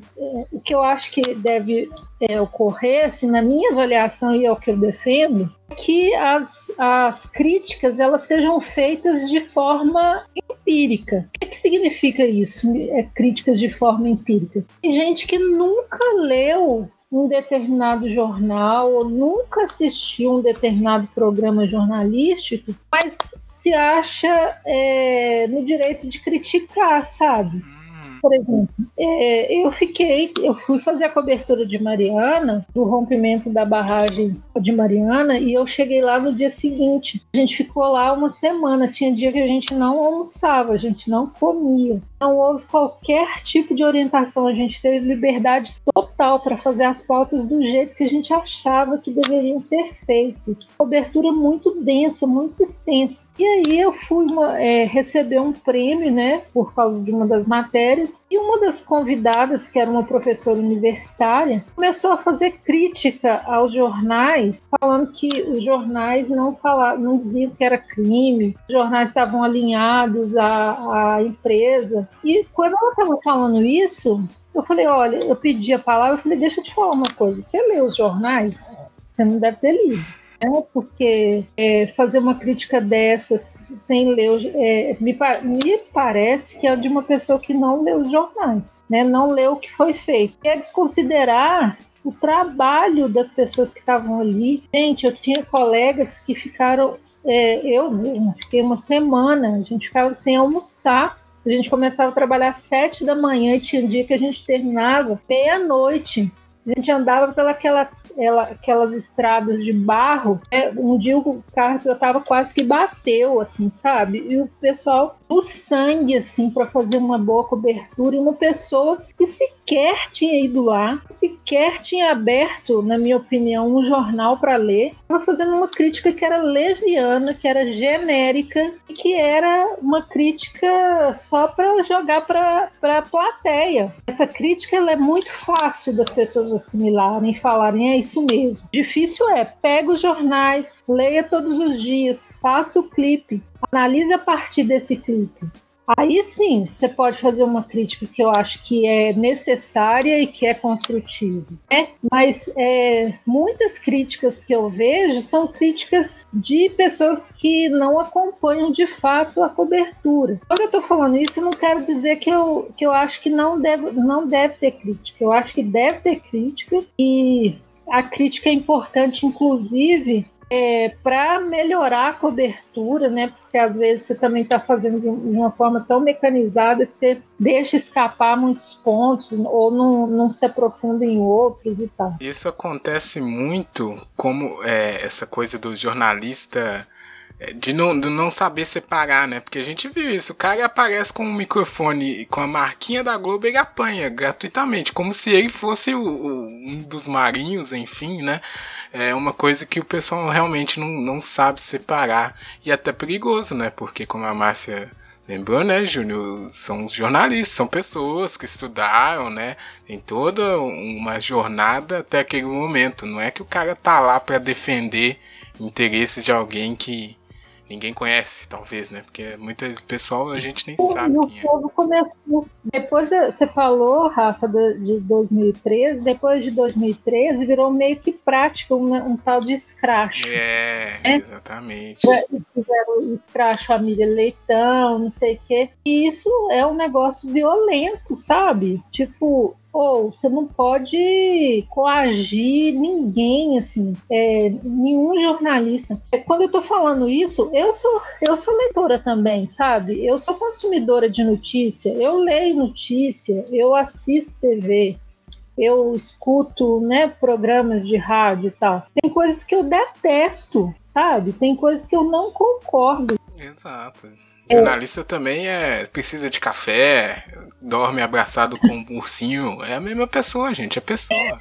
O que eu acho que deve é, ocorrer, assim, na minha avaliação e é o que eu defendo, é que as, as críticas elas sejam feitas de forma empírica. O que, que significa isso? É, críticas de forma empírica. Tem gente que nunca leu um determinado jornal ou nunca assistiu um determinado programa jornalístico, mas se acha é, no direito de criticar, sabe? Por exemplo, é, eu fiquei, eu fui fazer a cobertura de Mariana, do rompimento da barragem de Mariana, e eu cheguei lá no dia seguinte. A gente ficou lá uma semana. Tinha dia que a gente não almoçava, a gente não comia. Não houve qualquer tipo de orientação. A gente teve liberdade total para fazer as pautas do jeito que a gente achava que deveriam ser feitas. Cobertura muito densa, muito extensa. E aí eu fui uma, é, receber um prêmio, né, por causa de uma das matérias e uma das convidadas, que era uma professora universitária, começou a fazer crítica aos jornais, falando que os jornais não falavam, não diziam que era crime, os jornais estavam alinhados à, à empresa. E quando ela estava falando isso, eu falei, olha, eu pedi a palavra, eu falei, deixa eu te falar uma coisa, você lê os jornais? Você não deve ter lido né? porque é, fazer uma crítica dessas sem ler, é, me, me, parece que é de uma pessoa que não leu os jornais, né? não leu o que foi feito. É desconsiderar o trabalho das pessoas que estavam ali. Gente, eu tinha colegas que ficaram, é, eu mesmo, fiquei uma semana, a gente ficava sem almoçar. A gente começava a trabalhar às sete da manhã e tinha dia que a gente terminava meia-noite. A gente andava pelaquela ela, aquelas estradas de barro, é, um dia o carro que eu tava quase que bateu, assim, sabe? E o pessoal, o sangue, assim, para fazer uma boa cobertura, e uma pessoa que sequer tinha ido lá, sequer tinha aberto, na minha opinião, um jornal para ler, estava fazendo uma crítica que era leviana, que era genérica, e que era uma crítica só para jogar para a plateia. Essa crítica ela é muito fácil das pessoas assimilarem e falarem é isso mesmo. Difícil é, pega os jornais, leia todos os dias, faça o clipe, analise a partir desse clipe. Aí sim, você pode fazer uma crítica que eu acho que é necessária e que é construtiva. Né? Mas é, muitas críticas que eu vejo são críticas de pessoas que não acompanham de fato a cobertura. Quando eu estou falando isso, eu não quero dizer que eu, que eu acho que não deve, não deve ter crítica. Eu acho que deve ter crítica e a crítica é importante, inclusive, é, para melhorar a cobertura, né? Porque às vezes você também está fazendo de uma forma tão mecanizada que você deixa escapar muitos pontos ou não, não se aprofunda em outros e tal.
Isso acontece muito como é, essa coisa do jornalista de não, de não saber separar, né? Porque a gente viu isso. O cara aparece com o microfone com a marquinha da Globo e ele apanha gratuitamente, como se ele fosse o, o, um dos marinhos, enfim, né? É uma coisa que o pessoal realmente não, não sabe separar. E até perigoso, né? Porque, como a Márcia lembrou, né, Júnior? São os jornalistas, são pessoas que estudaram, né? Tem toda uma jornada até aquele momento. Não é que o cara tá lá para defender interesses de alguém que ninguém conhece, talvez, né? Porque muita pessoal a gente nem sabe
quem é. Começou, depois de, você falou, Rafa, de 2013, depois de 2013 virou meio que prático um, um tal de escracho.
É, né? exatamente.
Fizeram escracho a Miriam Leitão, não sei o quê. E isso é um negócio violento, sabe? Tipo, ou você não pode coagir ninguém, assim, é, nenhum jornalista. É, quando eu tô falando isso, eu sou, eu sou leitora também, sabe? Eu sou consumidora de notícia, eu leio notícia, eu assisto TV, eu escuto né, programas de rádio e tal. Tem coisas que eu detesto, sabe? Tem coisas que eu não concordo.
Exato. É. Jornalista também é precisa de café, dorme abraçado com um ursinho. É a mesma pessoa, gente, é pessoa.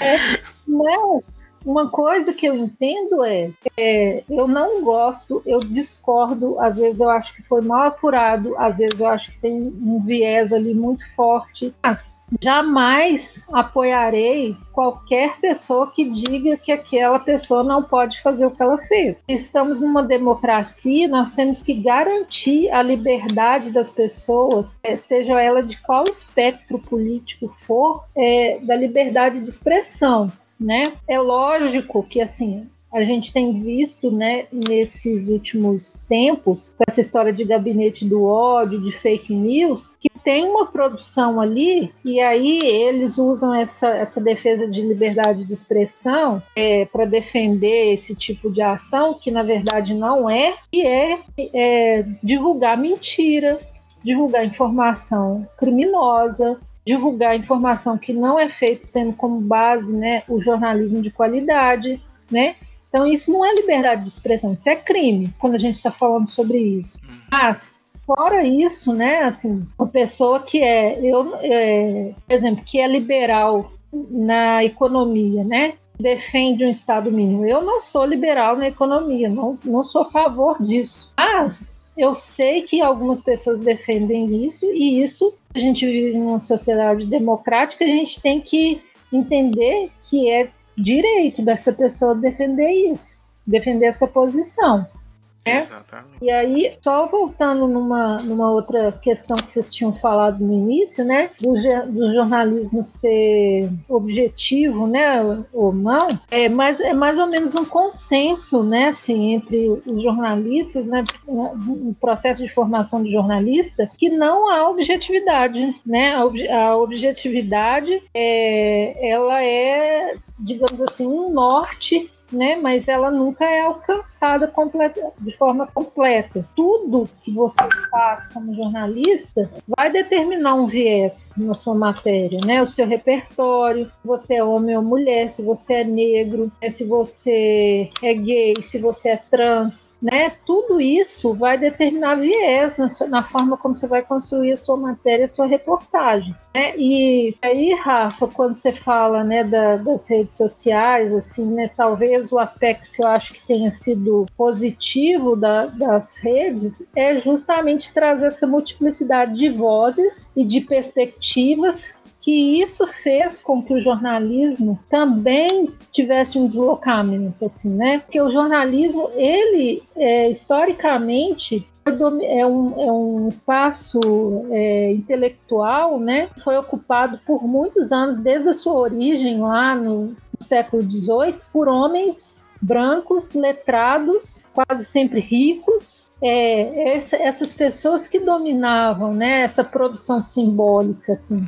É, não, uma coisa que eu entendo é, é, eu não gosto, eu discordo, às vezes eu acho que foi mal apurado, às vezes eu acho que tem um viés ali muito forte, mas jamais apoiarei qualquer pessoa que diga que aquela pessoa não pode fazer o que ela fez. Estamos numa democracia, nós temos que garantir a liberdade das pessoas, é, seja ela de qual espectro político for, é, da liberdade de expressão. Né? É lógico que assim a gente tem visto, né, nesses últimos tempos, com essa história de gabinete do ódio, de fake news, que tem uma produção ali, e aí eles usam essa, essa defesa de liberdade de expressão é, para defender esse tipo de ação, que na verdade não é, e é, é divulgar mentira, divulgar informação criminosa, divulgar informação que não é feita tendo como base né, o jornalismo de qualidade, né? Então, isso não é liberdade de expressão, isso é crime, quando a gente está falando sobre isso. Mas, fora isso, né, assim, uma pessoa que é, eu, é, por exemplo, que é liberal na economia, né, defende um Estado mínimo. Eu não sou liberal na economia, não, não sou a favor disso. Mas eu sei que algumas pessoas defendem isso, e isso, a gente vive numa sociedade democrática, a gente tem que entender que é direito dessa pessoa defender isso, defender essa posição.
É? Exatamente.
E aí, só voltando numa, numa outra questão que vocês tinham falado no início, né? Do, do jornalismo ser objetivo, né? Ou não, é mais, é mais ou menos um consenso, né? Assim, entre os jornalistas, né? No processo de formação de jornalista, que não há objetividade, né? A, ob, a objetividade, é, ela é, digamos assim, um norte né? Mas ela nunca é alcançada completa, de forma completa. Tudo que você faz como jornalista vai determinar um viés na sua matéria, né? O seu repertório, se você é homem ou mulher, se você é negro, né? se você é gay, se você é trans, né? Tudo isso vai determinar viés na, sua, na forma como você vai construir a sua matéria, a sua reportagem. Né? E aí, Rafa, quando você fala né, da, das redes sociais, assim, né, talvez o aspecto que eu acho que tenha sido positivo da, das redes é justamente trazer essa multiplicidade de vozes e de perspectivas que isso fez com que o jornalismo também tivesse um deslocamento, assim, né? Porque o jornalismo, ele, é, historicamente, é um, é um espaço é, intelectual, né? Foi ocupado por muitos anos, desde a sua origem lá no século XVIII, por homens brancos, letrados, quase sempre ricos, é, essa, essas pessoas que dominavam né, essa produção simbólica, assim.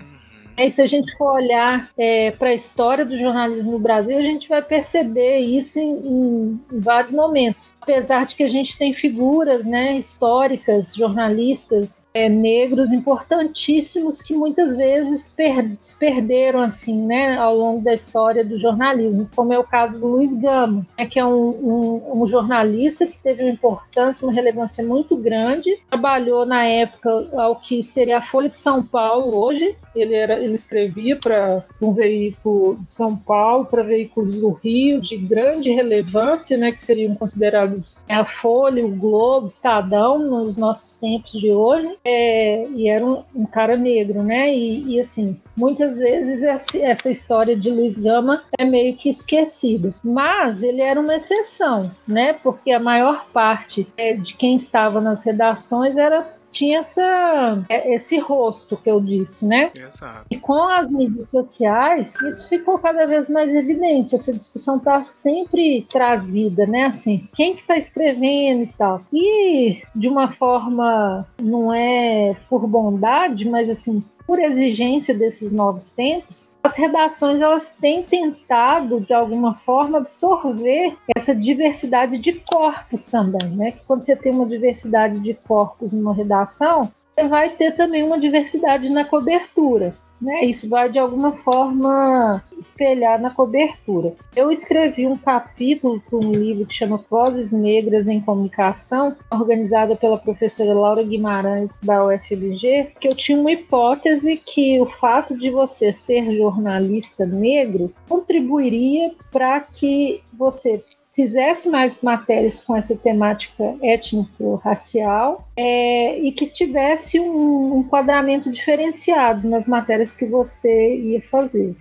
E se a gente for olhar é, para a história do jornalismo no Brasil, a gente vai perceber isso em, em, em, vários momentos. Apesar de que a gente tem figuras né, históricas, jornalistas é, negros importantíssimos que muitas vezes per se perderam assim, né, ao longo da história do jornalismo, como é o caso do Luiz Gama, né, que é um, um, um jornalista que teve uma importância, uma relevância muito grande, trabalhou na época ao que seria a Folha de São Paulo hoje, ele era ele escrevia para um veículo de São Paulo, para veículos do Rio de grande relevância, né, que seriam considerados a Folha, o Globo, Estadão nos nossos tempos de hoje, é, e era um, um, cara negro, né, e, e assim muitas vezes essa história de Luiz Gama é meio que esquecida, mas ele era uma exceção, né, porque a maior parte é, de quem estava nas redações era tinha essa, é, esse rosto que eu disse, né?
Exato.
E com as mídias sociais, isso ficou cada vez mais evidente. Essa discussão está sempre trazida, né? Assim, quem que está escrevendo e tal. E de uma forma, não é por bondade, mas assim, por exigência desses novos tempos, as redações elas têm tentado de alguma forma absorver essa diversidade de corpos também, né? Que quando você tem uma diversidade de corpos numa redação, você vai ter também uma diversidade na cobertura. Né? Isso vai de alguma forma espelhar na cobertura. Eu escrevi um capítulo para um livro que chama Vozes Negras em Comunicação, organizada pela professora Laura Guimarães da UFMG, que eu tinha uma hipótese que o fato de você ser jornalista negro contribuiria para que você fizesse mais matérias com essa temática étnico-racial é, e que tivesse um, um enquadramento diferenciado nas matérias que você ia fazer.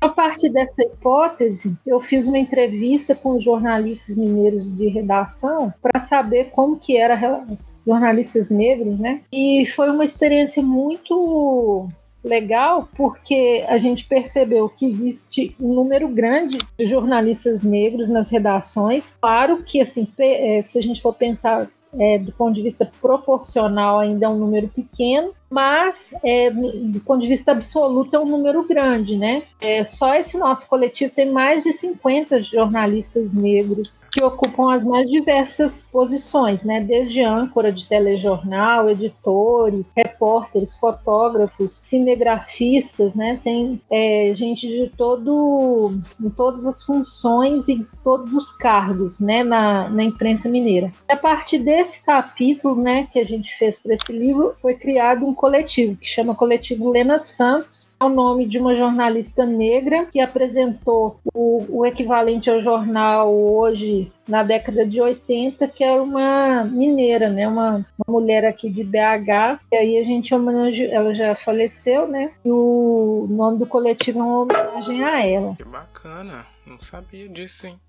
A partir dessa hipótese, eu fiz uma entrevista com jornalistas mineiros de redação para saber como que era jornalistas negros, né? E foi uma experiência muito legal porque a gente percebeu que existe um número grande de jornalistas negros nas redações. Claro que, assim, é, se a gente for pensar é, do ponto de vista proporcional, ainda é um número pequeno, mas é, do ponto de vista absoluto é um número grande, né? É, só esse nosso coletivo tem mais de 50 jornalistas negros que ocupam as mais diversas posições, né? Desde âncora de telejornal, editores, repórteres, fotógrafos, cinegrafistas, né? Tem é, gente de todo, em todas as funções e todos os cargos, né? Na, na imprensa mineira. A partir desse capítulo, né, que a gente fez para esse livro, foi criado um coletivo, que chama Coletivo Lena Santos, é o nome de uma jornalista negra que apresentou o, o equivalente ao jornal hoje na década de 80, que era uma mineira, né? Uma, uma mulher aqui de BH. E aí a gente homenageou, ela já faleceu, né? E o nome do coletivo é uma homenagem a ela.
Que bacana, não sabia disso, hein?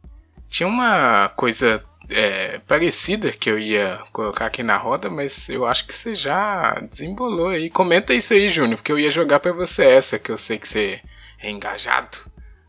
Tinha uma coisa é, parecida que eu ia colocar aqui na roda, mas eu acho que você já desembolou aí. Comenta isso aí, Júnior, porque eu ia jogar para você essa, que eu sei que você é engajado.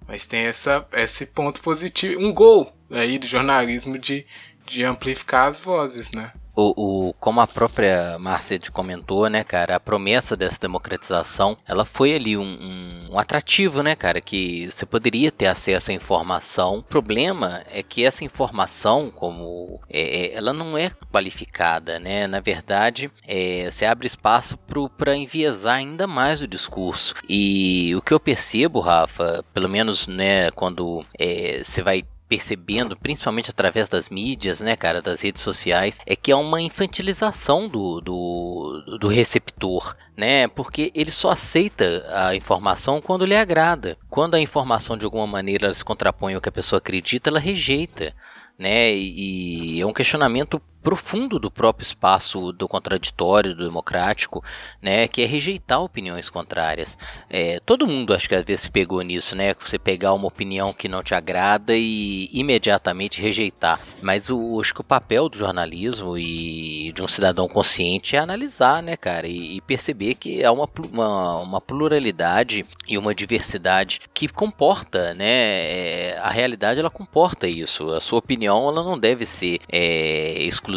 Mas tem essa, esse ponto positivo, um gol aí do jornalismo de, de amplificar as vozes, né?
O, o, como a própria Marcete comentou, né, cara, a promessa dessa democratização, ela foi ali um, um, um, atrativo, né, cara, que você poderia ter acesso à informação. O problema é que essa informação, como é, é ela não é qualificada, né, na verdade, é, você abre espaço para enviesar ainda mais o discurso. E o que eu percebo, Rafa, pelo menos, né, quando é, você vai percebendo, principalmente através das mídias, né, cara, das redes sociais, é que é uma infantilização do, do, do receptor, né? Porque ele só aceita a informação quando lhe agrada. Quando a informação de alguma maneira se contrapõe ao que a pessoa acredita, ela rejeita, né? E é um questionamento profundo do próprio espaço do contraditório, do democrático, né, que é rejeitar opiniões contrárias. É, todo mundo acho que às vezes pegou nisso, né, você pegar uma opinião que não te agrada e imediatamente rejeitar. Mas o, acho que o papel do jornalismo e de um cidadão consciente é analisar, né, cara, e, e perceber que há uma, uma, uma, pluralidade e uma diversidade que comporta, né, é, a realidade ela comporta isso. A sua opinião ela não deve ser é, exclusiva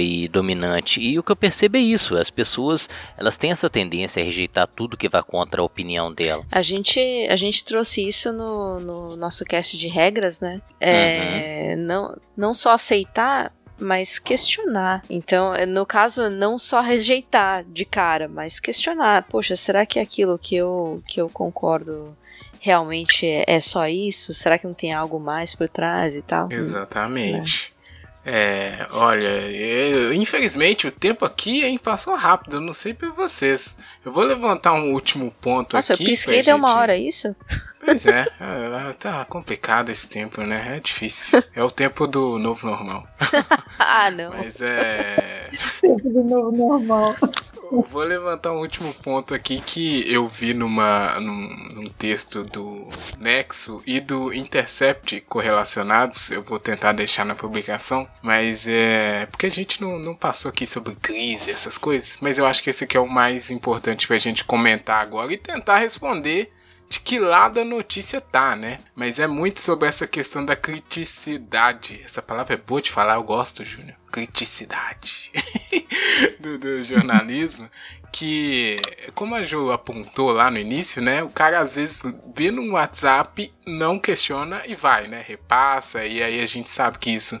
e dominante. E o que eu percebo é isso. As pessoas elas têm essa tendência a rejeitar tudo que vai contra a opinião dela.
A gente, a gente trouxe isso no, no nosso cast de regras, né? É, uhum. não, não só aceitar mas questionar. Então, no caso, não só rejeitar de cara, mas questionar. Poxa, será que é aquilo que eu, que eu concordo realmente é, é só isso? Será que não tem algo mais por trás e tal?
Exatamente. É, olha, eu, infelizmente o tempo aqui hein, passou rápido, eu não sei para vocês. Eu vou levantar um último ponto
Nossa,
aqui.
Nossa, eu pisquei deu gente... uma hora, é isso?
Pois é, é, tá complicado esse tempo, né? É difícil. É o tempo do novo normal.
ah, não.
Mas é.
Tempo do novo normal.
Vou levantar um último ponto aqui que eu vi numa, num, num, texto do Nexo e do Intercept correlacionados. Eu vou tentar deixar na publicação, mas é. Porque a gente não, não passou aqui sobre crise, essas coisas, mas eu acho que esse aqui é o mais importante pra gente comentar agora e tentar responder de que lado a notícia tá, né? Mas é muito sobre essa questão da criticidade. Essa palavra é boa de falar, eu gosto, Júnior. Criticidade do, do, jornalismo. Que, como a Ju apontou lá no início, né? O cara às vezes vê no WhatsApp, não questiona e vai, né? Repassa, e aí a gente sabe que isso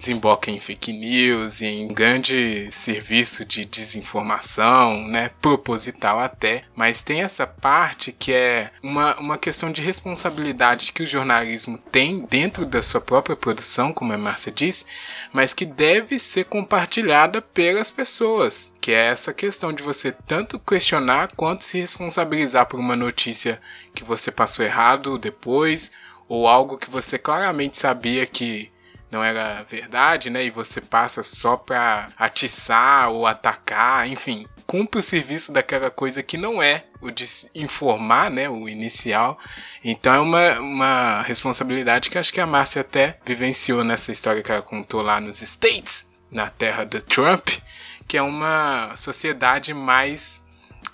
desemboca em fake news em grande serviço de desinformação, né, proposital até, mas tem essa parte que é uma, uma questão de responsabilidade que o jornalismo tem dentro da sua própria produção, como a Márcia disse, mas que deve ser compartilhada pelas pessoas, que é essa questão de você tanto questionar quanto se responsabilizar por uma notícia que você passou errado depois, ou algo que você claramente sabia que não era verdade, né? E você passa só para atiçar ou atacar, enfim, cumpre o serviço daquela coisa que não é o de informar, né, o inicial. Então é uma, uma responsabilidade que acho que a Márcia até vivenciou nessa história que ela contou lá nos States, na terra do Trump, que é uma sociedade mais,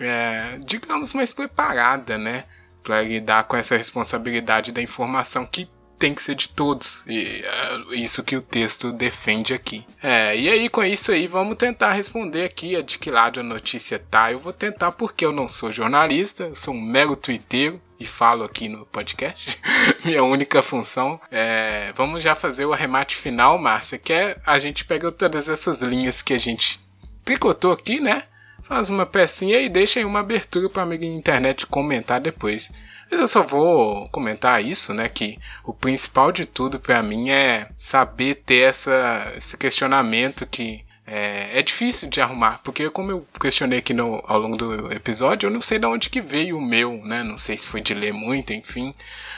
é, digamos, mais preparada, né, para lidar com essa responsabilidade da informação que tem que ser de todos. E é isso que o texto defende aqui. É, e aí com isso aí vamos tentar responder aqui de que lado a notícia tá. Eu vou tentar porque eu não sou jornalista, sou um mero twitteiro e falo aqui no podcast. Minha única função é. Vamos já fazer o arremate final, Márcia, que é a gente pega todas essas linhas que a gente tricotou aqui, né? Faz uma pecinha e deixa aí uma abertura para amigo internet comentar depois. Mas eu só vou comentar isso, né? Que o principal de tudo para mim é saber ter essa, esse questionamento que é, é, difícil de arrumar, porque como eu questionei aqui no, ao longo do episódio, eu não sei de onde que veio o meu, né? Não sei se foi de ler muito, enfim.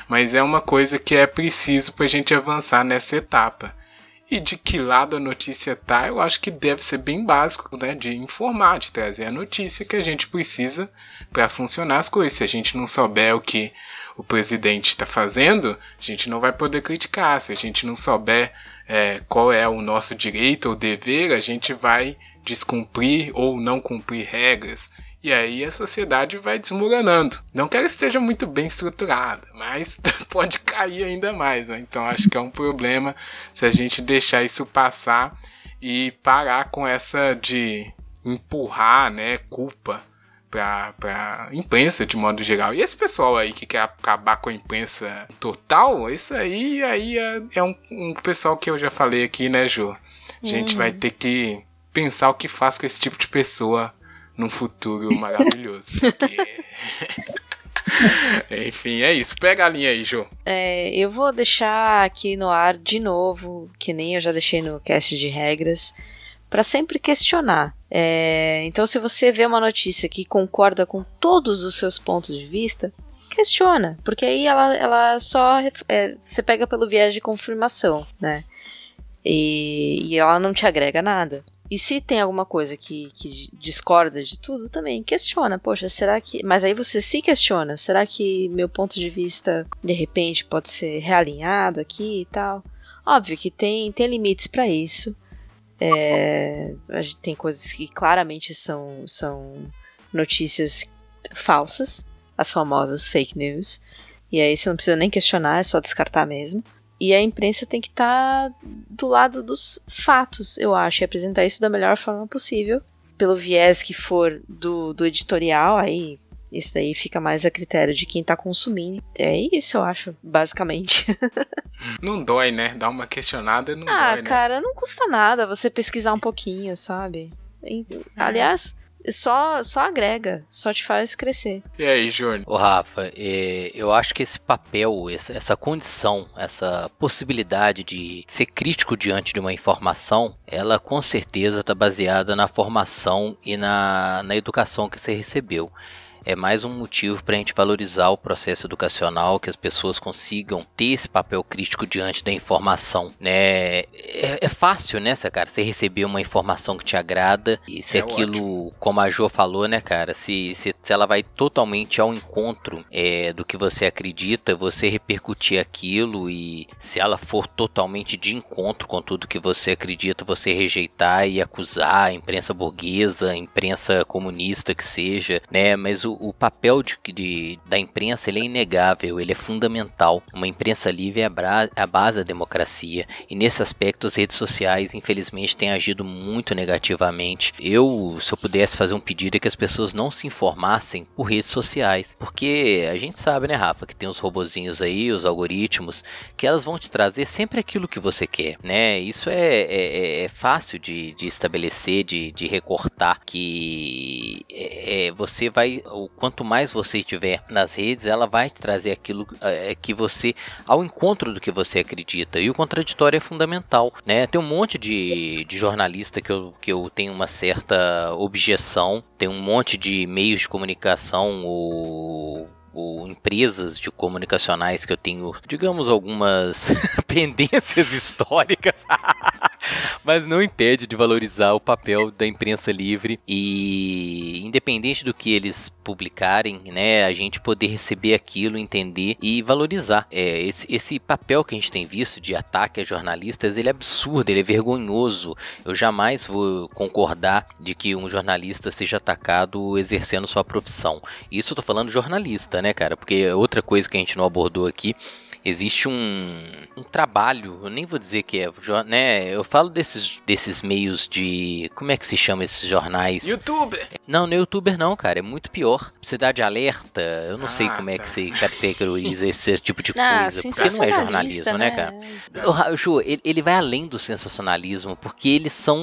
Mas é uma coisa que é preciso para a gente avançar nessa etapa. E de que lado a notícia tá, eu acho que deve ser bem básico, né? De informar, de trazer a notícia que a gente precisa para funcionar as coisas. Se a gente não souber o que o presidente está fazendo, a gente não vai poder criticar. Se a gente não souber é, qual é o nosso direito ou dever, a gente vai descumprir ou não cumprir regras. E aí a sociedade vai desmoronando. Não que ela esteja muito bem estruturada, mas pode cair ainda mais. Né? Então acho que é um problema se a gente deixar isso passar e parar com essa de empurrar né, culpa para a imprensa de modo geral. E esse pessoal aí que quer acabar com a imprensa total, isso aí, aí é, é um, um, pessoal que eu já falei aqui, né, Jô? A gente uhum. vai ter que pensar o que faz com esse tipo de pessoa num futuro maravilhoso. Porque... Enfim, é isso. Pega a linha aí, Jô.
É, eu vou deixar aqui no ar de novo, que nem eu já deixei no cast de regras, para sempre questionar. É, então, se você vê uma notícia que concorda com todos os seus pontos de vista, questiona, porque aí ela, ela só é, você pega pelo viés de confirmação, né? E, e ela não te agrega nada. E se tem alguma coisa que, que discorda de tudo, também questiona. Poxa, será que. Mas aí você se questiona. Será que meu ponto de vista, de repente, pode ser realinhado aqui e tal? Óbvio que tem, tem limites para isso. É, a gente tem coisas que claramente são, são notícias falsas, as famosas fake news. E aí você não precisa nem questionar, é só descartar mesmo. E a imprensa tem que estar tá do lado dos fatos, eu acho, e apresentar isso da melhor forma possível. Pelo viés que for do, do editorial, aí isso daí fica mais a critério de quem tá consumindo. É isso, eu acho, basicamente.
não dói, né? Dar uma questionada não
ah,
dói,
né? Ah, cara, não custa nada você pesquisar um pouquinho, sabe? Aliás, só, só agrega, só te faz crescer.
E aí, Júnior?
Ô, Rafa, eu acho que esse papel, essa condição, essa possibilidade de ser crítico diante de uma informação, ela com certeza está baseada na formação e na, na educação que você recebeu é mais um motivo para a gente valorizar o processo educacional, que as pessoas consigam ter esse papel crítico diante da informação, né? É, é fácil, né, cara, você receber uma informação que te agrada e se é aquilo, ótimo. como a Jo falou, né, cara, se, se, se ela vai totalmente ao encontro é, do que você acredita, você repercutir aquilo e se ela for totalmente de encontro com tudo que você acredita, você rejeitar e acusar a imprensa burguesa, a imprensa comunista que seja, né? Mas o, o papel de, de, da imprensa ele é inegável, ele é fundamental. Uma imprensa livre é a, bra, a base da democracia. E nesse aspecto, as redes sociais, infelizmente, têm agido muito negativamente. Eu, se eu pudesse fazer um pedido, é que as pessoas não se informassem por redes sociais. Porque a gente sabe, né, Rafa, que tem os robozinhos aí, os algoritmos, que elas vão te trazer sempre aquilo que você quer, né? Isso é, é, é fácil de, de estabelecer, de, de recortar, que é, é você vai quanto mais você estiver nas redes, ela vai te trazer aquilo é, que você, ao encontro do que você acredita. E o contraditório é fundamental, né? Tem um monte de, de jornalista que eu, que eu tenho uma certa objeção, tem um monte de meios de comunicação ou ou empresas de comunicacionais que eu tenho, digamos, algumas pendências históricas. mas não impede de valorizar o papel da imprensa livre e independente do que eles publicarem, né, a gente poder receber aquilo, entender e valorizar. É, esse, esse papel que a gente tem visto de ataque a jornalistas, ele é absurdo, ele é vergonhoso. Eu jamais vou concordar de que um jornalista seja atacado exercendo sua profissão. Isso eu tô falando jornalista, né, cara? Porque outra coisa que a gente não abordou aqui existe um, um, trabalho, eu nem vou dizer que é, né? Eu falo desses, desses meios de. Como é que se chama esses jornais?
Youtuber!
Não, não é youtuber, não, cara. É muito pior. Cidade Alerta, eu não ah, sei como tá. é que tá. se categoriza esse tipo de ah, coisa. Porque não é jornalismo, né, né cara? O Ju, ele, ele vai além do sensacionalismo, porque eles são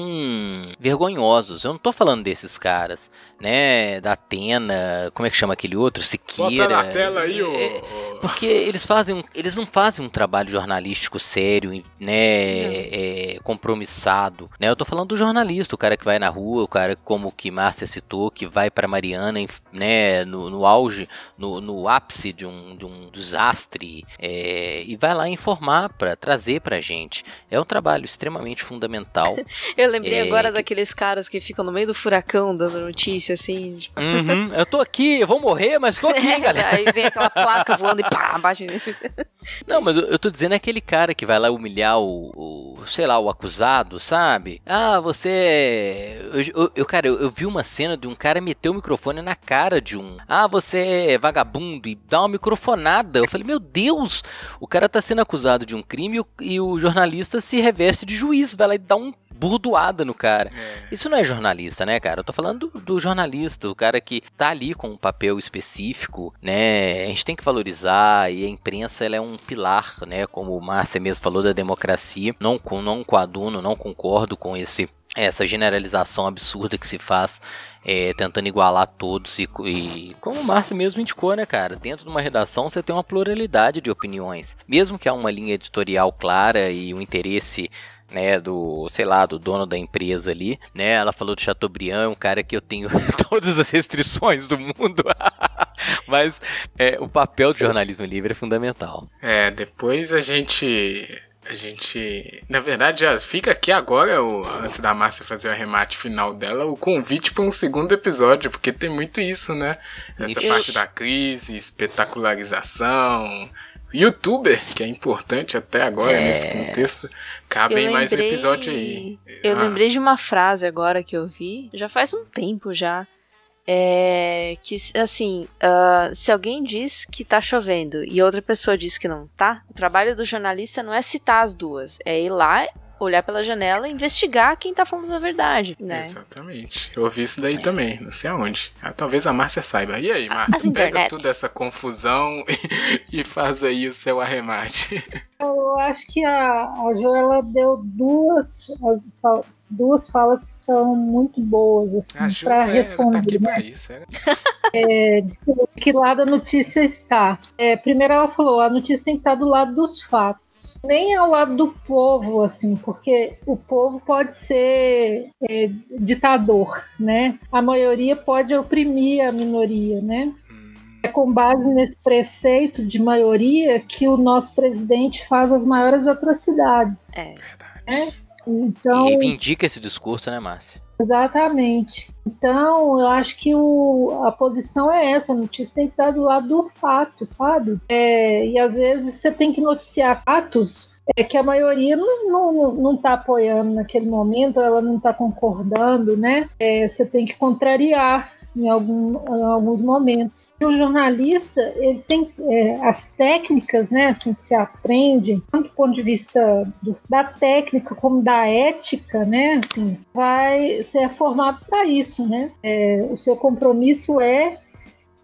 vergonhosos. Eu não tô falando desses caras, né? Da Atena, como é que chama aquele outro? Siqueira.
Bota na tela aí, é,
ô. Porque eles fazem. Eles não fazem um trabalho jornalístico sério, né, é, compromissado, né? Eu tô falando do jornalista, o cara que vai na rua, o cara como que Márcia citou, que vai para Mariana, né, no, no auge, no, no, ápice de um, de um desastre, é, e vai lá informar para trazer pra gente. É um trabalho extremamente fundamental.
eu lembrei é, agora que... daqueles caras que ficam no meio do furacão dando notícia assim. Tipo...
Uhum, eu tô aqui, eu vou morrer, mas tô aqui, galera.
Aí vem aquela placa voando e pá, bate
não, mas eu, tô dizendo aquele cara que vai lá humilhar o, o sei lá, o acusado, sabe? Ah, você. É, eu, eu cara, eu, eu, vi uma cena de um cara meter o microfone na cara de um. Ah, você é vagabundo e dá uma microfonada. Eu falei, meu Deus, o cara tá sendo acusado de um crime e o, e o jornalista se reveste de juiz, vai lá e dá um burdoada no cara. É. Isso não é jornalista, né, cara? Eu tô falando do, do, jornalista, o cara que tá ali com um papel específico, né? A gente tem que valorizar e a imprensa ela é um pilar, né? Como o Márcia mesmo falou da democracia. Não, não coaduno, não concordo com esse essa generalização absurda que se faz é, tentando igualar todos e, e, como o Márcio mesmo indicou, né, cara? Dentro de uma redação você tem uma pluralidade de opiniões. Mesmo que há uma linha editorial clara e um interesse né, do, sei lá, do dono da empresa ali, né? Ela falou do Chateaubriand, um cara que eu tenho todas as restrições do mundo. Mas é, o papel do jornalismo livre é fundamental.
É, depois a gente A gente. Na verdade, já fica aqui agora, o, antes da Márcia fazer o arremate final dela, o convite para um segundo episódio, porque tem muito isso, né? Essa parte da crise, espetacularização, youtuber, que é importante até agora é... nesse contexto. Cabe lembrei... mais um episódio aí.
Eu ah. lembrei de uma frase agora que eu vi, já faz um tempo já. É que, assim, uh, se alguém diz que tá chovendo e outra pessoa diz que não tá, o trabalho do jornalista não é citar as duas, é ir lá olhar pela janela e investigar quem tá falando a verdade, né?
Exatamente. Eu ouvi isso daí é. também, não sei aonde. Ah, talvez a Márcia saiba. E aí, Márcia, As pega internets. toda essa confusão e, e faz aí o seu arremate.
Eu acho que a, a Joela deu duas duas falas que são muito boas assim, para responder. Tá né? isso, é? é, de que lado a notícia está? É, primeiro ela falou, a notícia tem que estar do lado dos fatos, nem ao lado do povo, assim, porque o povo pode ser é, ditador, né? A maioria pode oprimir a minoria, né? Hum. É com base nesse preceito de maioria que o nosso presidente faz as maiores atrocidades.
É
verdade. É? Então,
e reivindica esse discurso, né, Márcia?
Exatamente. Então, eu acho que o, a posição é essa: a notícia tem que estar do lado do fato, sabe? É, e às vezes você tem que noticiar fatos é, que a maioria não, não, não tá apoiando naquele momento, ela não está concordando, né? É, você tem que contrariar em, algum, em alguns momentos. E o jornalista, ele tem é, as técnicas, né, assim, que se aprende, tanto do ponto de vista do, da técnica como da ética, né, assim, vai ser formado para isso, né. É, o seu compromisso é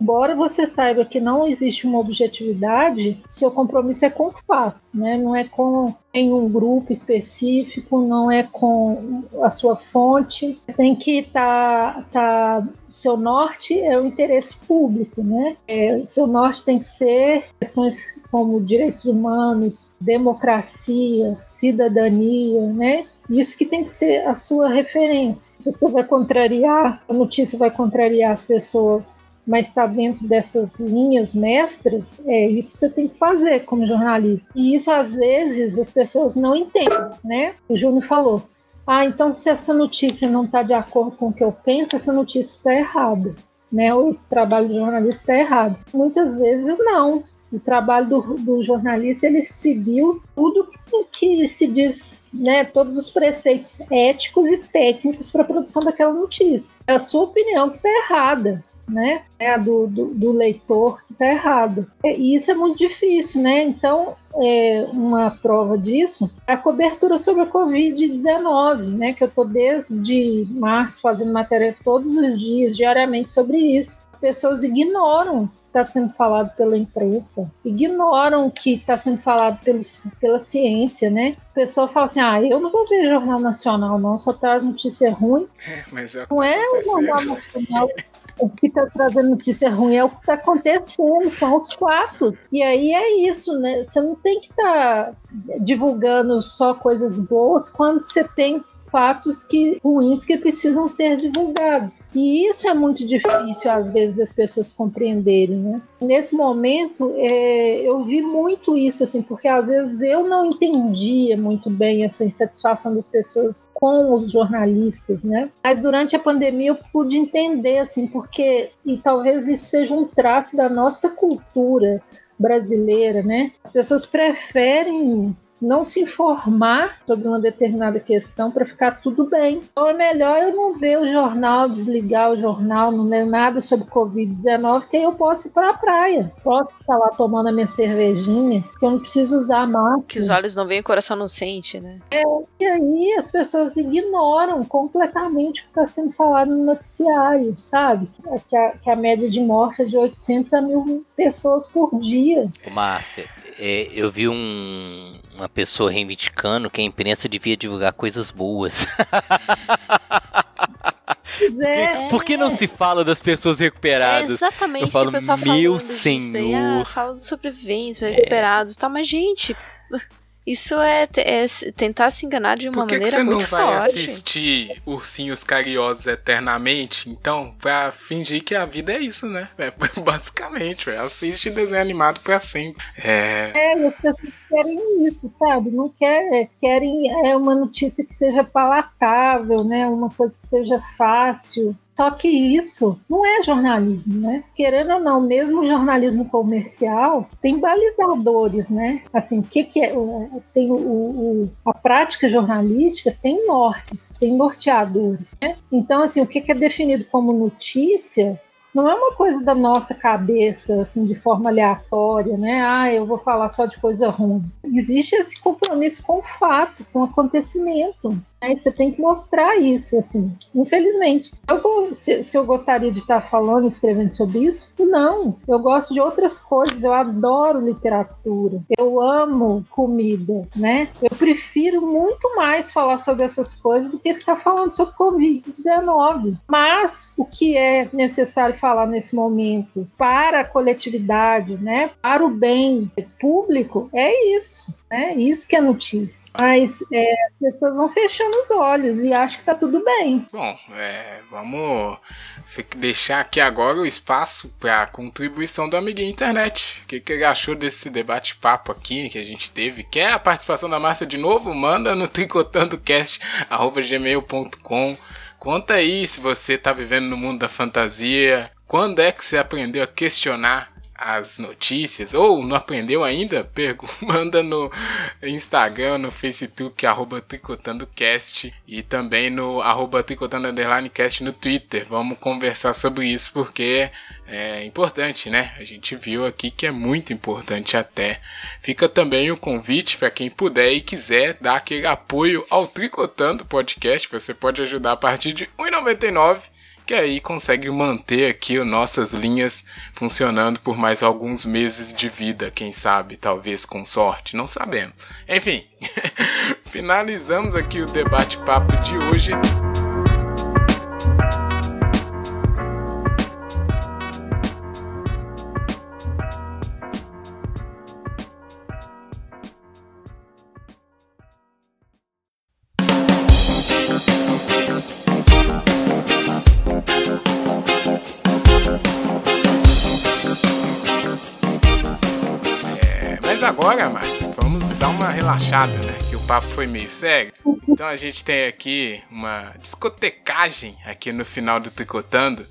embora você saiba que não existe uma objetividade, seu compromisso é com o fato, né? não é com um grupo específico, não é com a sua fonte. Tem que estar, tá, tá, seu norte é o interesse público, né? É, seu norte tem que ser questões como direitos humanos, democracia, cidadania, né? Isso que tem que ser a sua referência. Se você vai contrariar, a notícia vai contrariar as pessoas mas está dentro dessas linhas mestras, é isso que você tem que fazer como jornalista. E isso às vezes as pessoas não entendem, né? O Júnior falou: ah, então se essa notícia não está de acordo com o que eu penso, essa notícia está errada, né? Ou esse trabalho do jornalista está errado. Muitas vezes não. O trabalho do, do jornalista ele seguiu tudo que, que se diz, né? Todos os preceitos éticos e técnicos para a produção daquela notícia. É a sua opinião que está errada né? É a do, do, do leitor que está errado. E isso é muito difícil, né? Então, é, uma prova disso é a cobertura sobre a Covid-19, né? Que eu estou desde março fazendo matéria todos os dias, diariamente, sobre isso. As pessoas ignoram está sendo falado pela imprensa, ignoram o que está sendo falado pelos, pela ciência, né? A pessoa fala assim: ah, eu não vou ver Jornal Nacional, não, só traz notícia ruim.
É, mas é
não é o Jornal Nacional o que está trazendo notícia ruim é o que está acontecendo, são os fatos. E aí é isso, né? Você não tem que estar tá divulgando só coisas boas quando você tem fatos que ruins que precisam ser divulgados. E isso é muito difícil às vezes das pessoas compreenderem, né? Nesse momento é, eu vi muito isso assim, porque às vezes eu não entendia muito bem essa insatisfação das pessoas com os jornalistas, né? Mas durante a pandemia eu pude entender assim, porque e talvez isso seja um traço da nossa cultura brasileira, né? As pessoas preferem não se informar sobre uma determinada questão para ficar tudo bem. Então é melhor eu não ver o jornal, desligar o jornal, não ler nada sobre Covid-19, que aí eu posso ir para a praia. Posso estar lá tomando a minha cervejinha, que eu não preciso usar máscara.
Que os olhos não veem, o coração não sente, né?
É, e aí as pessoas ignoram completamente o que está sendo falado no noticiário, sabe? Que a, que a média de morte é de 800 a mil pessoas por dia.
Márcia, é, eu vi um, uma pessoa reivindicando que a imprensa devia divulgar coisas boas.
É.
Por que não se fala das pessoas recuperadas? É
exatamente,
eu falo,
o pessoal
meu senhor.
ah, fala dos sobreviventes, recuperados e tal, mas gente, isso é, é, tentar se enganar de uma
Por que
maneira
que
muito
forte. você não
vai
assistir Ursinhos Carinhosos eternamente, então, pra fingir que a vida é isso, né? É, basicamente, véio, assiste desenho animado pra sempre. É,
é as pessoas querem isso, sabe? Não quer, querem é uma notícia que seja palatável, né? Uma coisa que seja fácil. Só que isso não é jornalismo, né? Querendo ou não, mesmo jornalismo comercial tem balizadores, né? Assim, o que, que é? Tem o, o, a prática jornalística tem nortes, tem norteadores, né? Então, assim, o que, que é definido como notícia não é uma coisa da nossa cabeça, assim, de forma aleatória, né? Ah, eu vou falar só de coisa ruim. Existe esse compromisso com o fato, com o acontecimento. Né? Você tem que mostrar isso, assim, infelizmente. Eu, se, se, eu gostaria de estar falando, escrevendo sobre isso, não. Eu gosto de outras coisas, eu adoro literatura, eu amo comida, né? Eu prefiro muito mais falar sobre essas coisas do que ficar falando sobre Covid-19. Mas o que é necessário falar nesse momento para a coletividade, né? Para o bem público, é isso. É isso que é notícia. Mas é, as pessoas vão fechando os olhos e acham que tá tudo bem.
Bom, é, vamos deixar aqui agora o espaço para contribuição do amiguinho internet. O que, que ele achou desse debate-papo aqui que a gente teve? Quer a participação da Márcia de novo? Manda no tricotandocast.gmail.com Conta aí se você tá vivendo no mundo da fantasia. Quando é que você aprendeu a questionar as notícias, ou não aprendeu ainda, manda no Instagram, no Facebook, arroba tricotandocast e também no arroba tricotando_cast no Twitter. Vamos conversar sobre isso porque é importante, né? A gente viu aqui que é muito importante até. Fica também o convite para quem puder e quiser dar aquele apoio ao Tricotando Podcast. Você pode ajudar a partir de R$ 1,99 que aí consegue manter aqui nossas linhas funcionando por mais alguns meses de vida, quem sabe, talvez com sorte, não sabemos. Enfim, finalizamos aqui o debate-papo de hoje. Agora, Márcio, vamos dar uma relaxada, né? Que o papo foi meio sério. Então a gente tem aqui uma discotecagem aqui no final do Tricotando,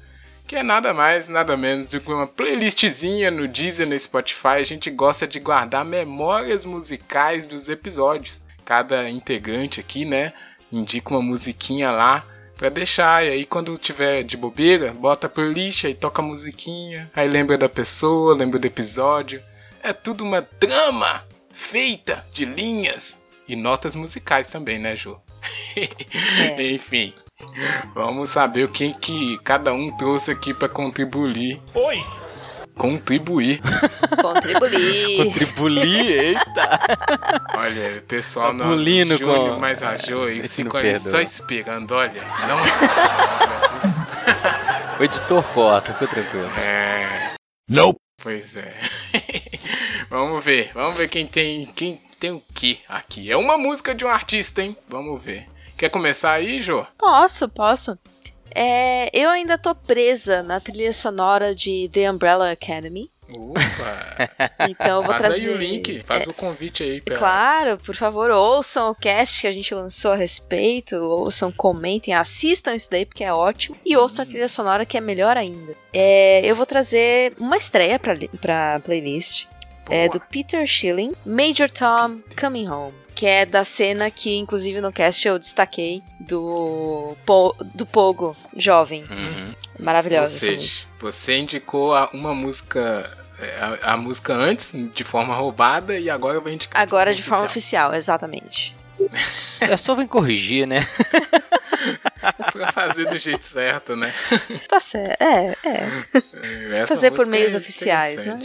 que é nada mais, nada menos do que uma playlistzinha no Deezer, no Spotify. A gente gosta de guardar memórias musicais dos episódios. Cada integrante aqui, né, indica uma musiquinha lá para deixar. E aí quando tiver de bobeira, bota a playlist, aí toca a musiquinha, aí lembra da pessoa, lembra do episódio. É tudo uma trama feita de linhas e notas musicais também, né, Ju? É. Enfim, vamos saber o que, que cada um trouxe aqui para contribuir.
Oi!
Contribuir.
Contribuir.
Contribuir, eita.
Olha, o pessoal
tá
no
Júnior
com... mais a Jo e ficam só esperando, olha. Não.
o editor corta, ficou tranquilo.
É.
Nope.
Pois é. vamos ver, vamos ver quem tem quem tem o que aqui. É uma música de um artista, hein? Vamos ver. Quer começar aí, Jô?
Posso, posso. É, eu ainda tô presa na trilha sonora de The Umbrella Academy.
Opa!
Então eu vou
faz
trazer.
aí o link, faz é, o convite aí. Pra...
Claro, por favor, ouçam o cast que a gente lançou a respeito, ouçam, comentem, assistam isso daí porque é ótimo e ouçam a trilha sonora que é melhor ainda. É, eu vou trazer uma estreia pra, pra playlist. É do Peter Schilling, Major Tom Coming Home que é da cena que, inclusive, no cast eu destaquei do, po, do Pogo jovem.
Uhum.
Maravilhosa
Ou seja, você indicou uma música é, a, a, música antes de forma roubada e agora vai indicar
agora
de,
de
forma
oficial, exatamente
é só vem corrigir né
pra fazer do jeito certo né
tá certo é, é.
é
fazer por meios
é
oficiais né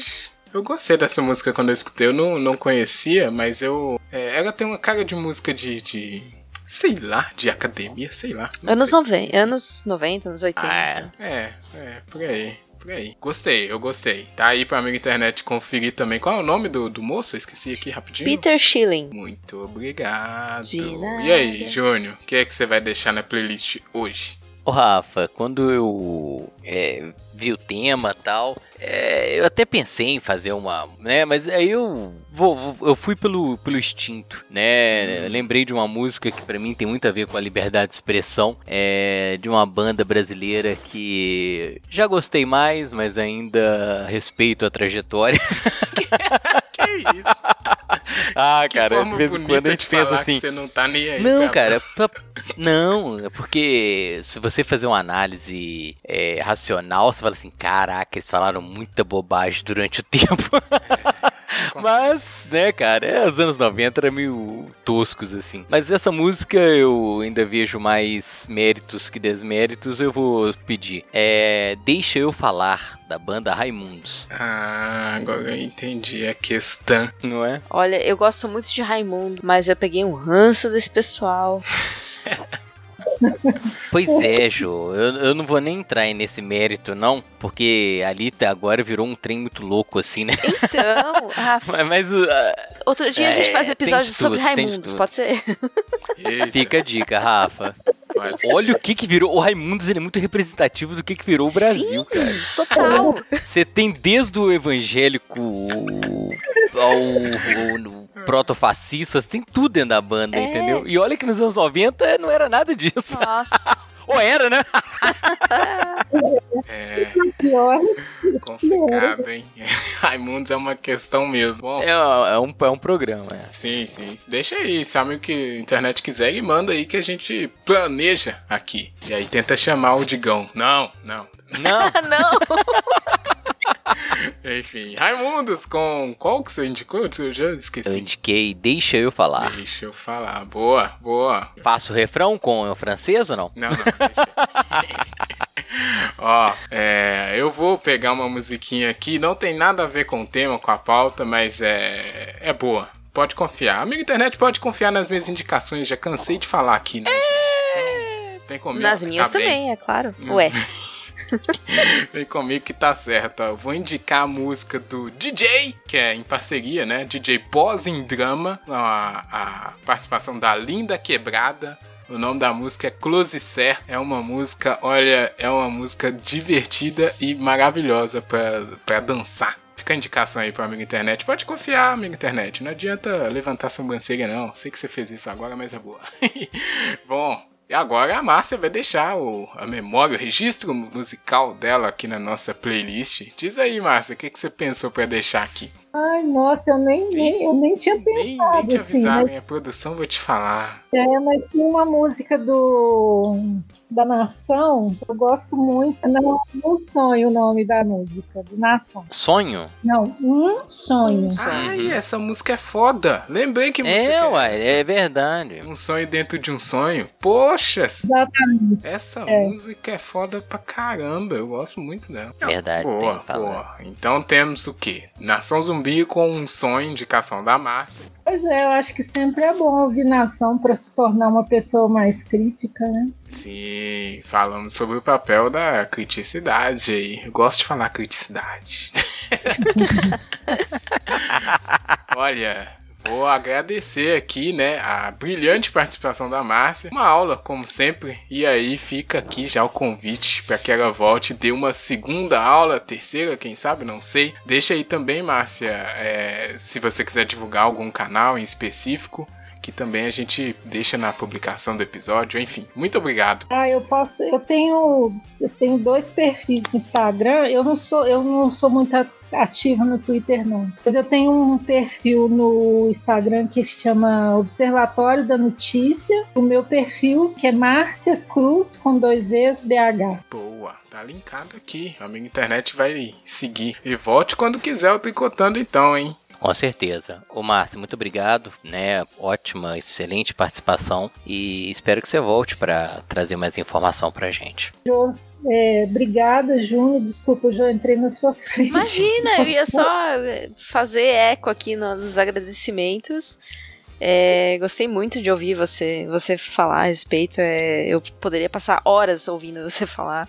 eu gostei dessa música quando eu escutei eu não, não conhecia mas eu é, ela tem uma cara de música de, de sei lá, de academia, sei lá.
Anos
sei.
90, anos 90, anos 80.
Ah, é, é, é, por aí por aí. Gostei, eu gostei. Tá aí pra amigo internet conferir também. Qual é o nome do, do moço? Eu esqueci aqui rapidinho.
Peter Schilling.
Muito obrigado.
De nada.
E aí, Júnior, o que é que você vai deixar na playlist hoje?
Ô Rafa, quando eu é, vi o tema tal. É, eu até pensei em fazer uma, né? Mas aí eu vou, eu fui pelo, pelo instinto, né? Eu lembrei de uma música que para mim tem muito a ver com a liberdade de expressão, é de uma banda brasileira que já gostei mais, mas ainda respeito a trajetória.
que isso?
Ah, cara, de vez em quando a gente pensa assim.
você não tá nem aí.
Não, cara, pra... não, é porque se você fazer uma análise é, racional, você fala assim: caraca, eles falaram muita bobagem durante o tempo. Mas, né, cara, é, os anos 90 eram meio toscos, assim. Mas essa música eu ainda vejo mais méritos que desméritos, eu vou pedir. É Deixa Eu Falar, da banda Raimundos.
Ah, agora eu entendi a questão.
Não é?
Olha, eu gosto muito de Raimundo, mas eu peguei um ranço desse pessoal.
Pois é, Jô. Eu, eu não vou nem entrar nesse mérito, não, porque ali agora virou um trem muito louco, assim, né?
Então, Rafa.
mas, mas uh,
Outro dia é, a gente faz episódio sobre Raimundos, pode ser?
Eita. Fica a dica, Rafa. Olha o que que virou. O Raimundos ele é muito representativo do que que virou o Brasil, Sim, cara.
Total.
Você tem desde o evangélico ao, ao, proto-fascistas, tem tudo dentro da banda, é. entendeu? E olha que nos anos 90 não era nada disso.
Nossa.
Ou era, né?
é. Complicado, hein? Raimundos é uma questão mesmo. Bom,
é, é, um, é um programa, é.
Sim, sim. Deixa aí, se amigo que a internet quiser, e manda aí que a gente planeja aqui. E aí tenta chamar o Digão. Não, não.
Não.
não.
Enfim, Raimundos com qual que você indicou? Eu já esqueci.
Eu indiquei Deixa Eu Falar.
Deixa Eu Falar. Boa, boa.
Faço o refrão com o francês ou não?
Não, não. Deixa. Ó, é, eu vou pegar uma musiquinha aqui, não tem nada a ver com o tema, com a pauta, mas é, é boa. Pode confiar. Amigo internet pode confiar nas minhas indicações, já cansei de falar aqui, né? Então, tem comigo.
Nas minhas tá também, bem. é claro. Hum. Ué.
Vem comigo que tá certo. Eu vou indicar a música do DJ, que é em parceria, né? DJ Pós em Drama, a, a participação da Linda Quebrada. O nome da música é Close Certo. É uma música, olha, é uma música divertida e maravilhosa para dançar. Fica a indicação aí pro amigo internet. Pode confiar, amigo internet. Não adianta levantar sobrancelha, não. Sei que você fez isso agora, mas é boa. Bom, e agora a Márcia vai deixar o, a memória, o registro musical dela aqui na nossa playlist. Diz aí, Márcia, o que, que você pensou para deixar aqui?
Ai, nossa, eu nem, nem, eu nem tinha pensado. Nem, nem
te
assim,
avisaram, mas... a produção vou te falar.
É, mas tem uma música do da Nação, eu gosto muito. Não, um sonho o nome da música, do Nação.
Sonho?
Não, um sonho.
Ai, essa música é foda. Lembrei que música é,
é uai, é verdade.
Um sonho dentro de um sonho. Poxa!
Exatamente.
Essa é. música é foda pra caramba. Eu gosto muito dela.
Verdade.
Boa, boa. Então temos o quê? Nação Zumbi com um sonho, indicação da Márcia.
Pois é, eu acho que sempre é bom ouvir nação para se tornar uma pessoa mais crítica, né?
Sim, falando sobre o papel da criticidade aí. Eu gosto de falar criticidade. Olha, Vou agradecer aqui, né, a brilhante participação da Márcia. Uma aula, como sempre. E aí fica aqui já o convite para que ela volte e dê uma segunda aula, terceira, quem sabe, não sei. Deixa aí também, Márcia, é, se você quiser divulgar algum canal em específico que também a gente deixa na publicação do episódio. Enfim, muito obrigado.
Ah, eu posso. Eu tenho, eu tenho dois perfis no Instagram. Eu não sou, eu não sou muito ativa no Twitter, não. Mas eu tenho um perfil no Instagram que se chama Observatório da Notícia. O meu perfil, que é Márcia Cruz, com dois Es, BH.
Boa, tá linkado aqui. A minha internet vai seguir. E volte quando quiser o Tricotando então, hein?
Com certeza. Ô Márcio, muito obrigado, né? Ótima, excelente participação e espero que você volte para trazer mais informação pra gente.
É, obrigada, Júnior. Desculpa, eu já entrei na sua frente.
Imagina, eu ia só fazer eco aqui no, nos agradecimentos. É, gostei muito de ouvir você, você falar a respeito. É, eu poderia passar horas ouvindo você falar.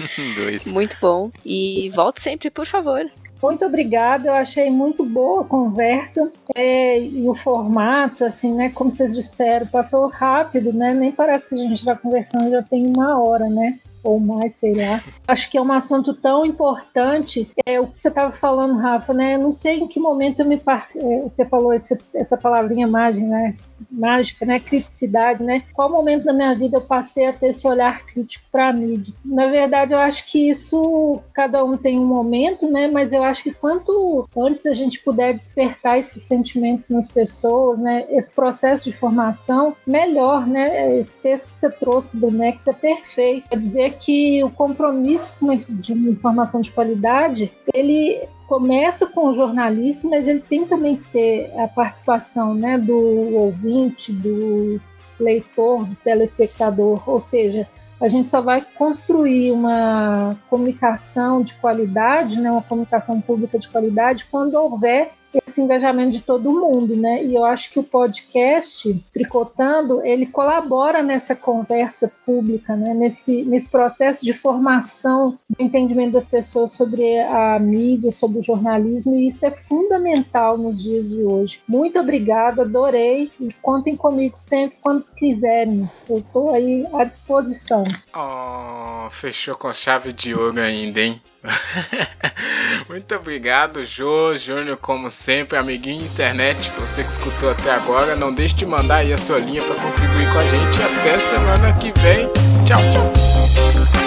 muito bom. E volte sempre, por favor.
Muito obrigada, eu achei muito boa a conversa é, e o formato, assim, né? Como vocês disseram, passou rápido, né? Nem parece que a gente está conversando já tem uma hora, né? ou mais, sei lá. Acho que é um assunto tão importante. É o que você estava falando, Rafa, né? Eu não sei em que momento eu me par... É, você falou esse, essa palavrinha mágica, né? Mágica, né? Criticidade, né? Qual momento da minha vida eu passei a ter esse olhar crítico para a mídia? Na verdade, eu acho que isso cada um tem um momento, né? Mas eu acho que quanto antes a gente puder despertar esse sentimento nas pessoas, né? Esse processo de formação, melhor, né? Esse texto que você trouxe do Nexo é perfeito. Quer dizer que o compromisso de uma informação de qualidade, ele começa com o jornalista, mas ele tem também que ter a participação né, do ouvinte, do leitor, do telespectador, ou seja, a gente só vai construir uma comunicação de qualidade, né, uma comunicação pública de qualidade, quando houver esse engajamento de todo mundo, né? E eu acho que o podcast Tricotando, ele colabora nessa conversa pública, né? Nesse, nesse processo de formação do entendimento das pessoas sobre a mídia, sobre o jornalismo, e isso é fundamental no dia de hoje. Muito obrigada, adorei, e contem comigo sempre quando quiserem. Eu estou aí à disposição.
Oh, fechou com chave de ouro ainda, hein? Muito obrigado, Jô, Júnior, como sempre, amiguinho internet, você que escutou até agora. Não deixe de mandar aí a sua linha para contribuir com a gente. Até semana que vem. Tchau, tchau.